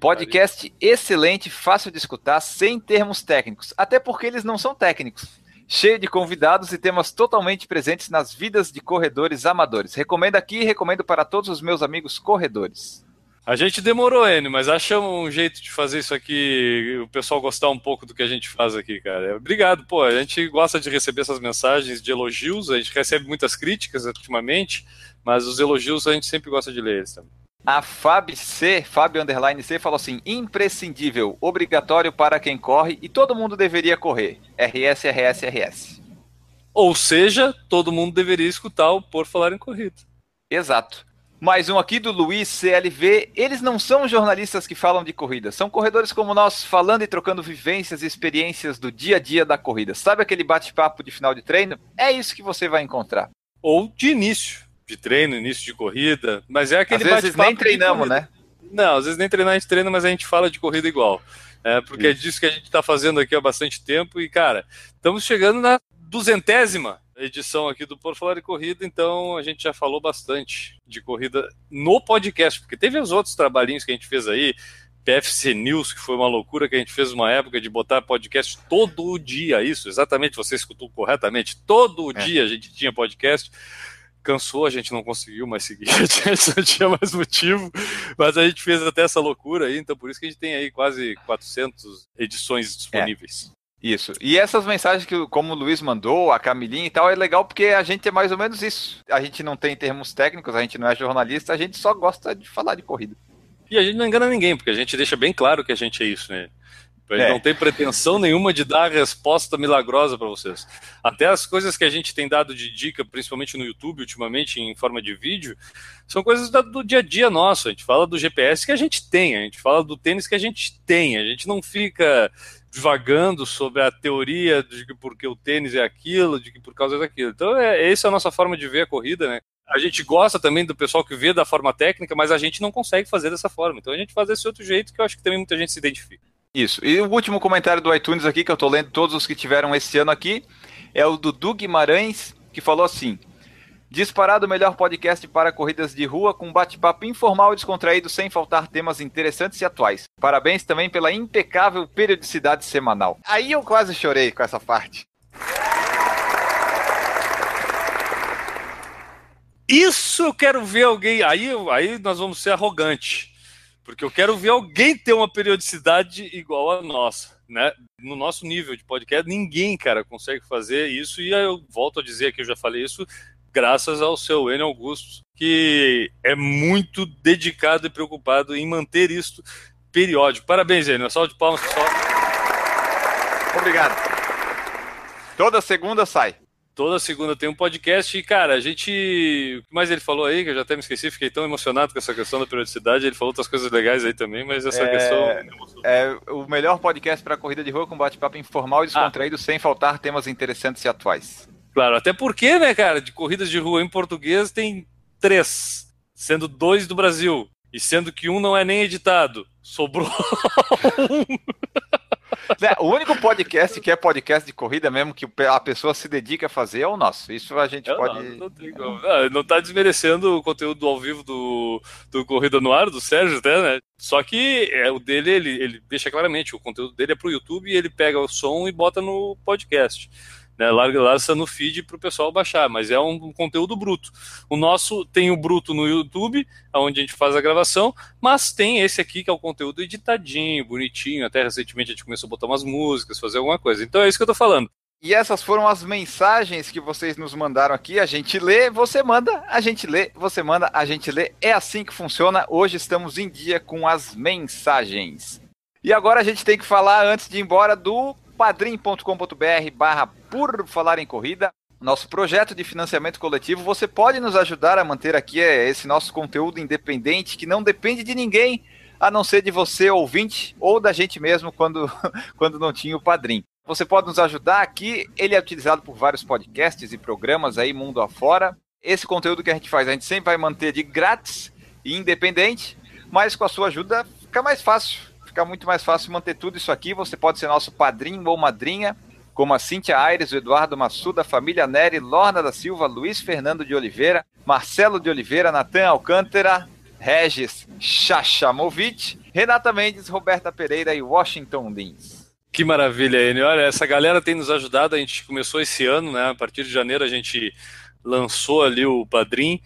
Podcast excelente, fácil de escutar, sem termos técnicos, até porque eles não são técnicos. Cheio de convidados e temas totalmente presentes nas vidas de corredores amadores. Recomendo aqui e recomendo para todos os meus amigos corredores. A gente demorou, Enio, mas achamos um jeito de fazer isso aqui, o pessoal gostar um pouco do que a gente faz aqui, cara. Obrigado, pô. A gente gosta de receber essas mensagens de elogios, a gente recebe muitas críticas ultimamente, mas os elogios a gente sempre gosta de ler eles também. A Fab C, Fábio Underline C, falou assim: imprescindível, obrigatório para quem corre e todo mundo deveria correr. RS, RS, RS. Ou seja, todo mundo deveria escutar o Por Falar em Corrida. Exato. Mais um aqui do Luiz CLV. Eles não são jornalistas que falam de corrida, são corredores como nós, falando e trocando vivências e experiências do dia a dia da corrida. Sabe aquele bate-papo de final de treino? É isso que você vai encontrar. Ou de início de treino, início de corrida, mas é aquele Às vezes nem de treinamos, né? Não, às vezes nem treinar a gente treina, mas a gente fala de corrida igual. É, porque é disso que a gente está fazendo aqui há bastante tempo. E, cara, estamos chegando na duzentésima edição aqui do Por Falar em Corrida, então a gente já falou bastante de corrida no podcast, porque teve os outros trabalhinhos que a gente fez aí, PFC News, que foi uma loucura que a gente fez uma época de botar podcast todo dia, isso, exatamente, você escutou corretamente, todo É. dia a gente tinha podcast, cansou, a gente não conseguiu mais seguir, a gente não tinha mais motivo, mas a gente fez até essa loucura aí, então por isso que a gente tem aí quase 400 edições disponíveis. Isso. E essas mensagens que, como o Luiz mandou, a Camilinha e tal, é legal porque a gente é mais ou menos isso. A gente não tem termos técnicos, a gente não é jornalista, a gente só gosta de falar de corrida. E a gente não engana ninguém, porque a gente deixa bem claro que a gente é isso, né? A gente É. não tem pretensão nenhuma de dar a resposta milagrosa para vocês. Até as coisas que a gente tem dado de dica, principalmente no YouTube, ultimamente, em forma de vídeo, são coisas do dia a dia nosso. A gente fala do GPS que a gente tem, a gente fala do tênis que a gente tem. A gente não fica divagando sobre a teoria de que porque o tênis é aquilo, de que por causa daquilo. Então, é, essa é a nossa forma de ver a corrida, né? A gente gosta também do pessoal que vê da forma técnica, mas a gente não consegue fazer dessa forma. Então a gente faz desse outro jeito que eu acho que também muita gente se identifica. Isso. E o último comentário do iTunes aqui, que eu tô lendo todos os que tiveram esse ano aqui, é o do Dudu Guimarães, que falou assim: Disparado o melhor podcast para corridas de rua, com bate-papo informal e descontraído, sem faltar temas interessantes e atuais. Parabéns também pela impecável periodicidade semanal. Aí eu quase chorei com essa parte. Isso eu quero ver alguém. Aí, aí nós vamos ser arrogantes. Porque eu quero ver alguém ter uma periodicidade igual a nossa. Né? No nosso nível de podcast, ninguém, cara, consegue fazer isso. E eu volto a dizer que eu já falei isso, graças ao seu Enio Augusto, que é muito dedicado e preocupado em manter isso periódico. Parabéns, Enio. Salve de palmas, pessoal. Obrigado. Toda segunda sai. Toda segunda tem um podcast e, cara, a gente. O que mais ele falou aí, que eu já até me esqueci, fiquei tão emocionado com essa questão da periodicidade. Ele falou outras coisas legais aí também, mas essa É, questão. É o melhor podcast para corrida de rua com bate-papo informal e descontraído, sem faltar temas interessantes e atuais. Claro, até porque, né, cara, de corridas de rua em português tem três, sendo dois do Brasil. E sendo que um não é nem editado. Sobrou um. Né, O único podcast que é podcast de corrida mesmo, que a pessoa se dedica a fazer, é o nosso. Isso a gente Não, pode. não, não. Não, não tá desmerecendo o conteúdo ao vivo do, do Corrida no Ar, do Sérgio, até, né? Só que é, o dele, ele, ele deixa claramente, o conteúdo dele é pro YouTube e ele pega o som e bota no podcast. Né, lança no feed para o pessoal baixar, mas é um conteúdo bruto. O nosso tem o bruto no YouTube, onde a gente faz a gravação, mas tem esse aqui que é o conteúdo editadinho, bonitinho. Até recentemente a gente começou a botar umas músicas, fazer alguma coisa. Então é isso que eu estou falando. E essas foram as mensagens que vocês nos mandaram aqui. A gente lê, você manda, a gente lê, você manda, a gente lê. É assim que funciona. Hoje estamos em dia com as mensagens. E agora a gente tem que falar, antes de ir embora, do padrim.com.br barra por falar em corrida. Nosso projeto de financiamento coletivo, você pode nos ajudar a manter aqui é, esse nosso conteúdo independente que não depende de ninguém, a não ser de você, ouvinte, ou da gente mesmo quando, quando não tinha o padrim. Você pode nos ajudar aqui. Ele é utilizado por vários podcasts e programas aí mundo afora. Esse conteúdo que a gente faz, a gente sempre vai manter de grátis e independente, mas com a sua ajuda fica mais fácil. Fica muito mais fácil manter tudo isso aqui. Você pode ser nosso padrinho ou madrinha, como a Cíntia Aires, o Eduardo Massuda, a família Nery, Lorna da Silva, Luiz Fernando de Oliveira, Marcelo de Oliveira, Natan Alcântara, Regis Chachamovic, Renata Mendes, Roberta Pereira e Washington Lins. Que maravilha, Enio. Olha, essa galera tem nos ajudado. A gente começou esse ano, né? A partir de janeiro a gente lançou ali o Padrim.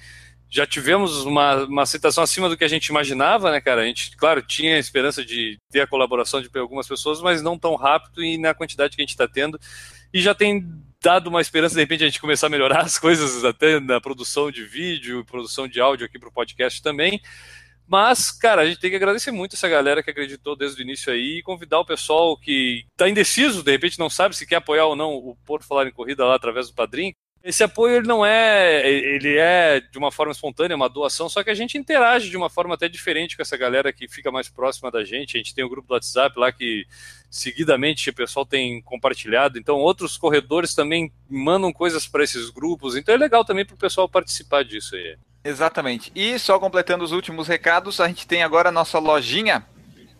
Já tivemos uma, uma aceitação acima do que a gente imaginava, né, cara? A gente, claro, tinha a esperança de ter a colaboração de algumas pessoas, mas não tão rápido e na quantidade que a gente está tendo. E já tem dado uma esperança, de repente, a gente começar a melhorar as coisas até na produção de vídeo, produção de áudio aqui para o podcast também. Mas, cara, a gente tem que agradecer muito essa galera que acreditou desde o início aí e convidar o pessoal que está indeciso, de repente não sabe se quer apoiar ou não o Porto Falar em Corrida lá através do Padrim. Esse apoio ele não é, ele é de uma forma espontânea, uma doação, só que a gente interage de uma forma até diferente com essa galera que fica mais próxima da gente. A gente tem um grupo do WhatsApp lá que seguidamente o pessoal tem compartilhado. Então outros corredores também mandam coisas para esses grupos. Então é legal também para o pessoal participar disso aí. Exatamente. E só completando os últimos recados, a gente tem agora a nossa lojinha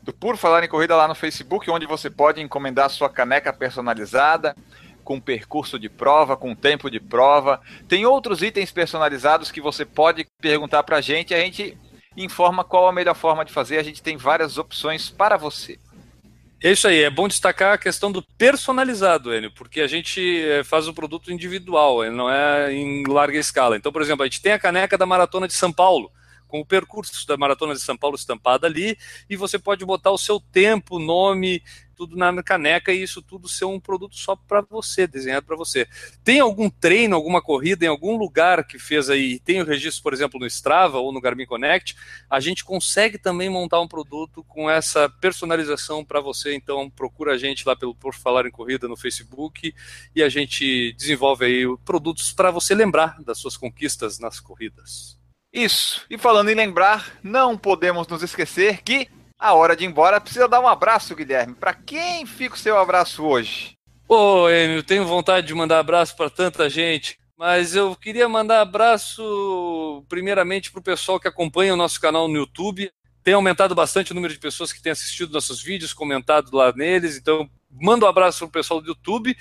do Por Falar em Corrida lá no Facebook, onde você pode encomendar sua caneca personalizada, com percurso de prova, com tempo de prova. Tem outros itens personalizados que você pode perguntar para a gente, a gente informa qual a melhor forma de fazer. A gente tem várias opções para você. É isso aí, é bom destacar a questão do personalizado, Enio, porque a gente eh, faz o produto individual, ele não é em larga escala. Então, por exemplo, a gente tem a caneca da Maratona de São Paulo, com o percurso da Maratona de São Paulo estampada ali, e você pode botar o seu tempo, nome, tudo na caneca e isso tudo ser um produto só para você, desenhado para você. Tem algum treino, alguma corrida em algum lugar que fez aí, tem o registro, por exemplo, no Strava ou no Garmin Connect, a gente consegue também montar um produto com essa personalização para você, então procura a gente lá pelo Por Falar em Corrida no Facebook e a gente desenvolve aí produtos para você lembrar das suas conquistas nas corridas. Isso. E falando em lembrar, não podemos nos esquecer que a hora de ir embora, precisa dar um abraço, Guilherme. Para quem fica o seu abraço hoje? Ô, Enio, tenho vontade de mandar abraço para tanta gente, mas eu queria mandar abraço primeiramente para o pessoal que acompanha o nosso canal no YouTube. Tem aumentado bastante o número de pessoas que têm assistido nossos vídeos, comentado lá neles, então manda um abraço para o pessoal do YouTube.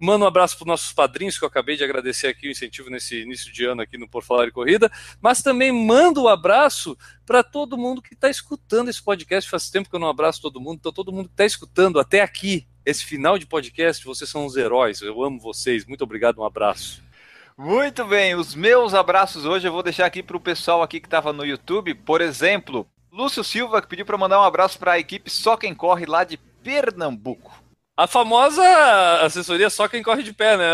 Manda um abraço para os nossos padrinhos, que eu acabei de agradecer aqui o incentivo nesse início de ano aqui no Por Falar em Corrida, mas também manda um abraço para todo mundo que está escutando esse podcast. Faz tempo que eu não abraço todo mundo, então todo mundo que está escutando até aqui, esse final de podcast, vocês são os heróis. Eu amo vocês. Muito obrigado, um abraço. Muito bem, os meus abraços hoje eu vou deixar aqui para o pessoal aqui que estava no YouTube. Por exemplo, Lúcio Silva que pediu para mandar um abraço para a equipe Só Quem Corre lá de Pernambuco. A famosa assessoria só quem corre de pé, né?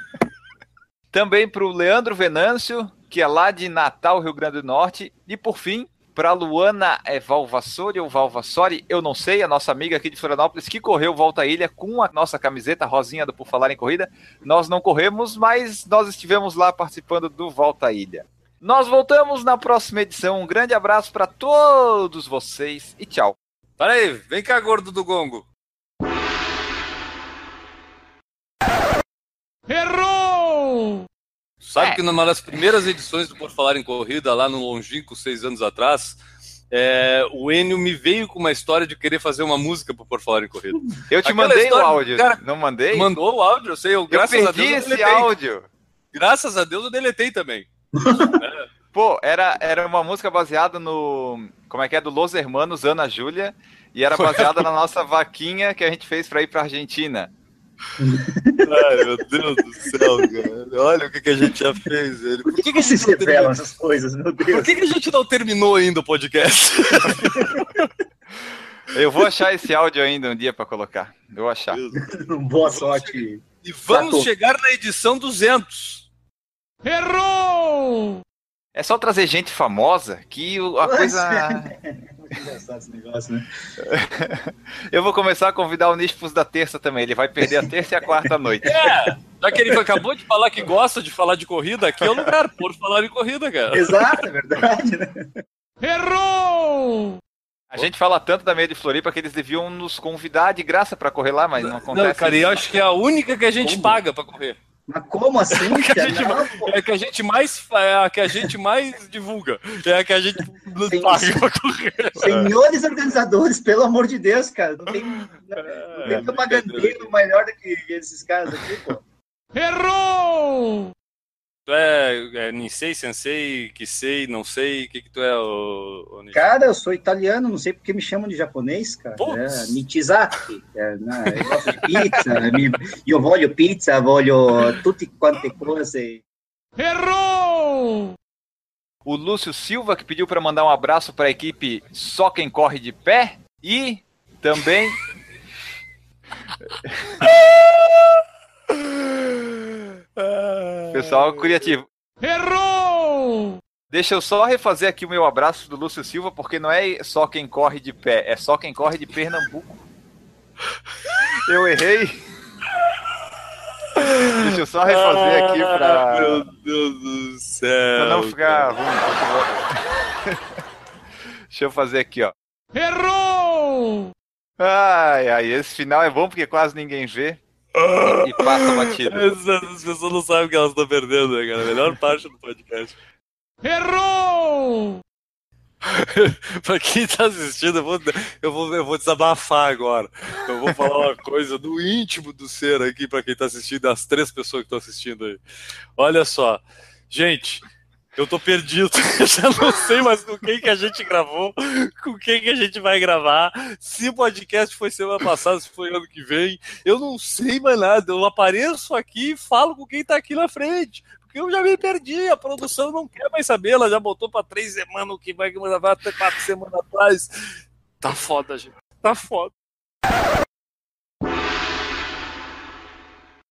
Também para o Leandro Venâncio, que é lá de Natal, Rio Grande do Norte. E por fim, para Luana é, Valvassori ou Valvassori, eu não sei, a nossa amiga aqui de Florianópolis, que correu Volta à Ilha com a nossa camiseta rosinha do Por Falar em Corrida. Nós não corremos, mas nós estivemos lá participando do Volta à Ilha. Nós voltamos na próxima edição. Um grande abraço para todos vocês e tchau. Peraí, vem cá, gordo do gongo. Errou! Sabe É. que numa das primeiras edições do Por Falar em Corrida, lá no longínquo, seis anos atrás, é, o Enio me veio com uma história de querer fazer uma música pro Por Falar em Corrida. Eu te Aquela mandei história o áudio. cara- Não mandei? Mandou o áudio, eu sei, eu, eu graças a perdi Deus eu esse áudio. Graças a Deus eu deletei também. Pô, era, era uma música baseada no. Como é que é? Do Los Hermanos, Ana Júlia. E era baseada na nossa vaquinha que a gente fez pra ir pra Argentina. Ai, meu Deus do céu, cara. Olha o que, que a gente já fez. Ele. Por que, que se revelam essas coisas, meu Por Deus? que, que a gente não terminou ainda o podcast? Eu vou achar esse áudio ainda um dia pra colocar. Eu vou achar. Boa sorte. E vamos chegar na edição 200. Errou! É só trazer gente famosa que a coisa. Engraçado esse negócio, né? Eu vou começar a convidar o Nispus da terça também. Ele vai perder a terça e a quarta noite. É, já que ele acabou de falar que gosta de falar de corrida, aqui é o lugar por falar em corrida, cara. Exato, é verdade, né? Errou! A gente fala tanto da meia de Floripa que eles deviam nos convidar de graça pra correr lá, mas não acontece. Não, cara, e eu acho que é a única que a gente Como? paga pra correr. Mas como assim, Que a gente- Não. É a que a gente mais é a que a gente mais divulga. É a que a gente paga pra correr. Senhores organizadores, pelo amor de Deus, cara. Não tem, não É, tem propagandeiro melhor do que esses caras aqui, pô. Errou! Tu é, é Nisei, Sensei, Kisei, não sei, o que que tu é, o, o? Cara, eu sou italiano, não sei porque me chamam de japonês, cara. Putz. É, Michizaki. É, né, eu gosto de pizza. mi, io voglio pizza, voglio tutte quante cose. Errou! O Lúcio Silva que pediu pra mandar um abraço pra equipe Só Quem Corre de Pé e também pessoal criativo. Errou! Deixa eu só refazer aqui o meu abraço do Lúcio Silva, porque não é só quem corre de pé, é só quem corre de Pernambuco. Eu errei. Deixa eu só refazer aqui Ah, pra, Meu Deus do céu. pra não ficar ruim. Deixa eu fazer aqui, ó. Errou! Ai, ai, esse final é bom porque quase ninguém vê. E passa batido. As, as pessoas não sabem o que elas estão perdendo, né, cara? A melhor parte do podcast. Errou! pra quem tá assistindo, eu vou, eu, vou, eu vou desabafar agora. Eu vou falar uma coisa do íntimo do ser aqui pra quem tá assistindo, das três pessoas que estão assistindo aí. Olha só, gente, eu tô perdido. Eu já não sei mais com quem que a gente gravou, com quem que a gente vai gravar. Se o podcast foi semana passada, se foi ano que vem, eu não sei mais nada. Eu apareço aqui e falo com quem tá aqui na frente. Porque eu já me perdi, a produção não quer mais saber, ela já botou pra três semanas o que vai gravar até quatro semanas atrás. Tá foda, gente. Tá foda.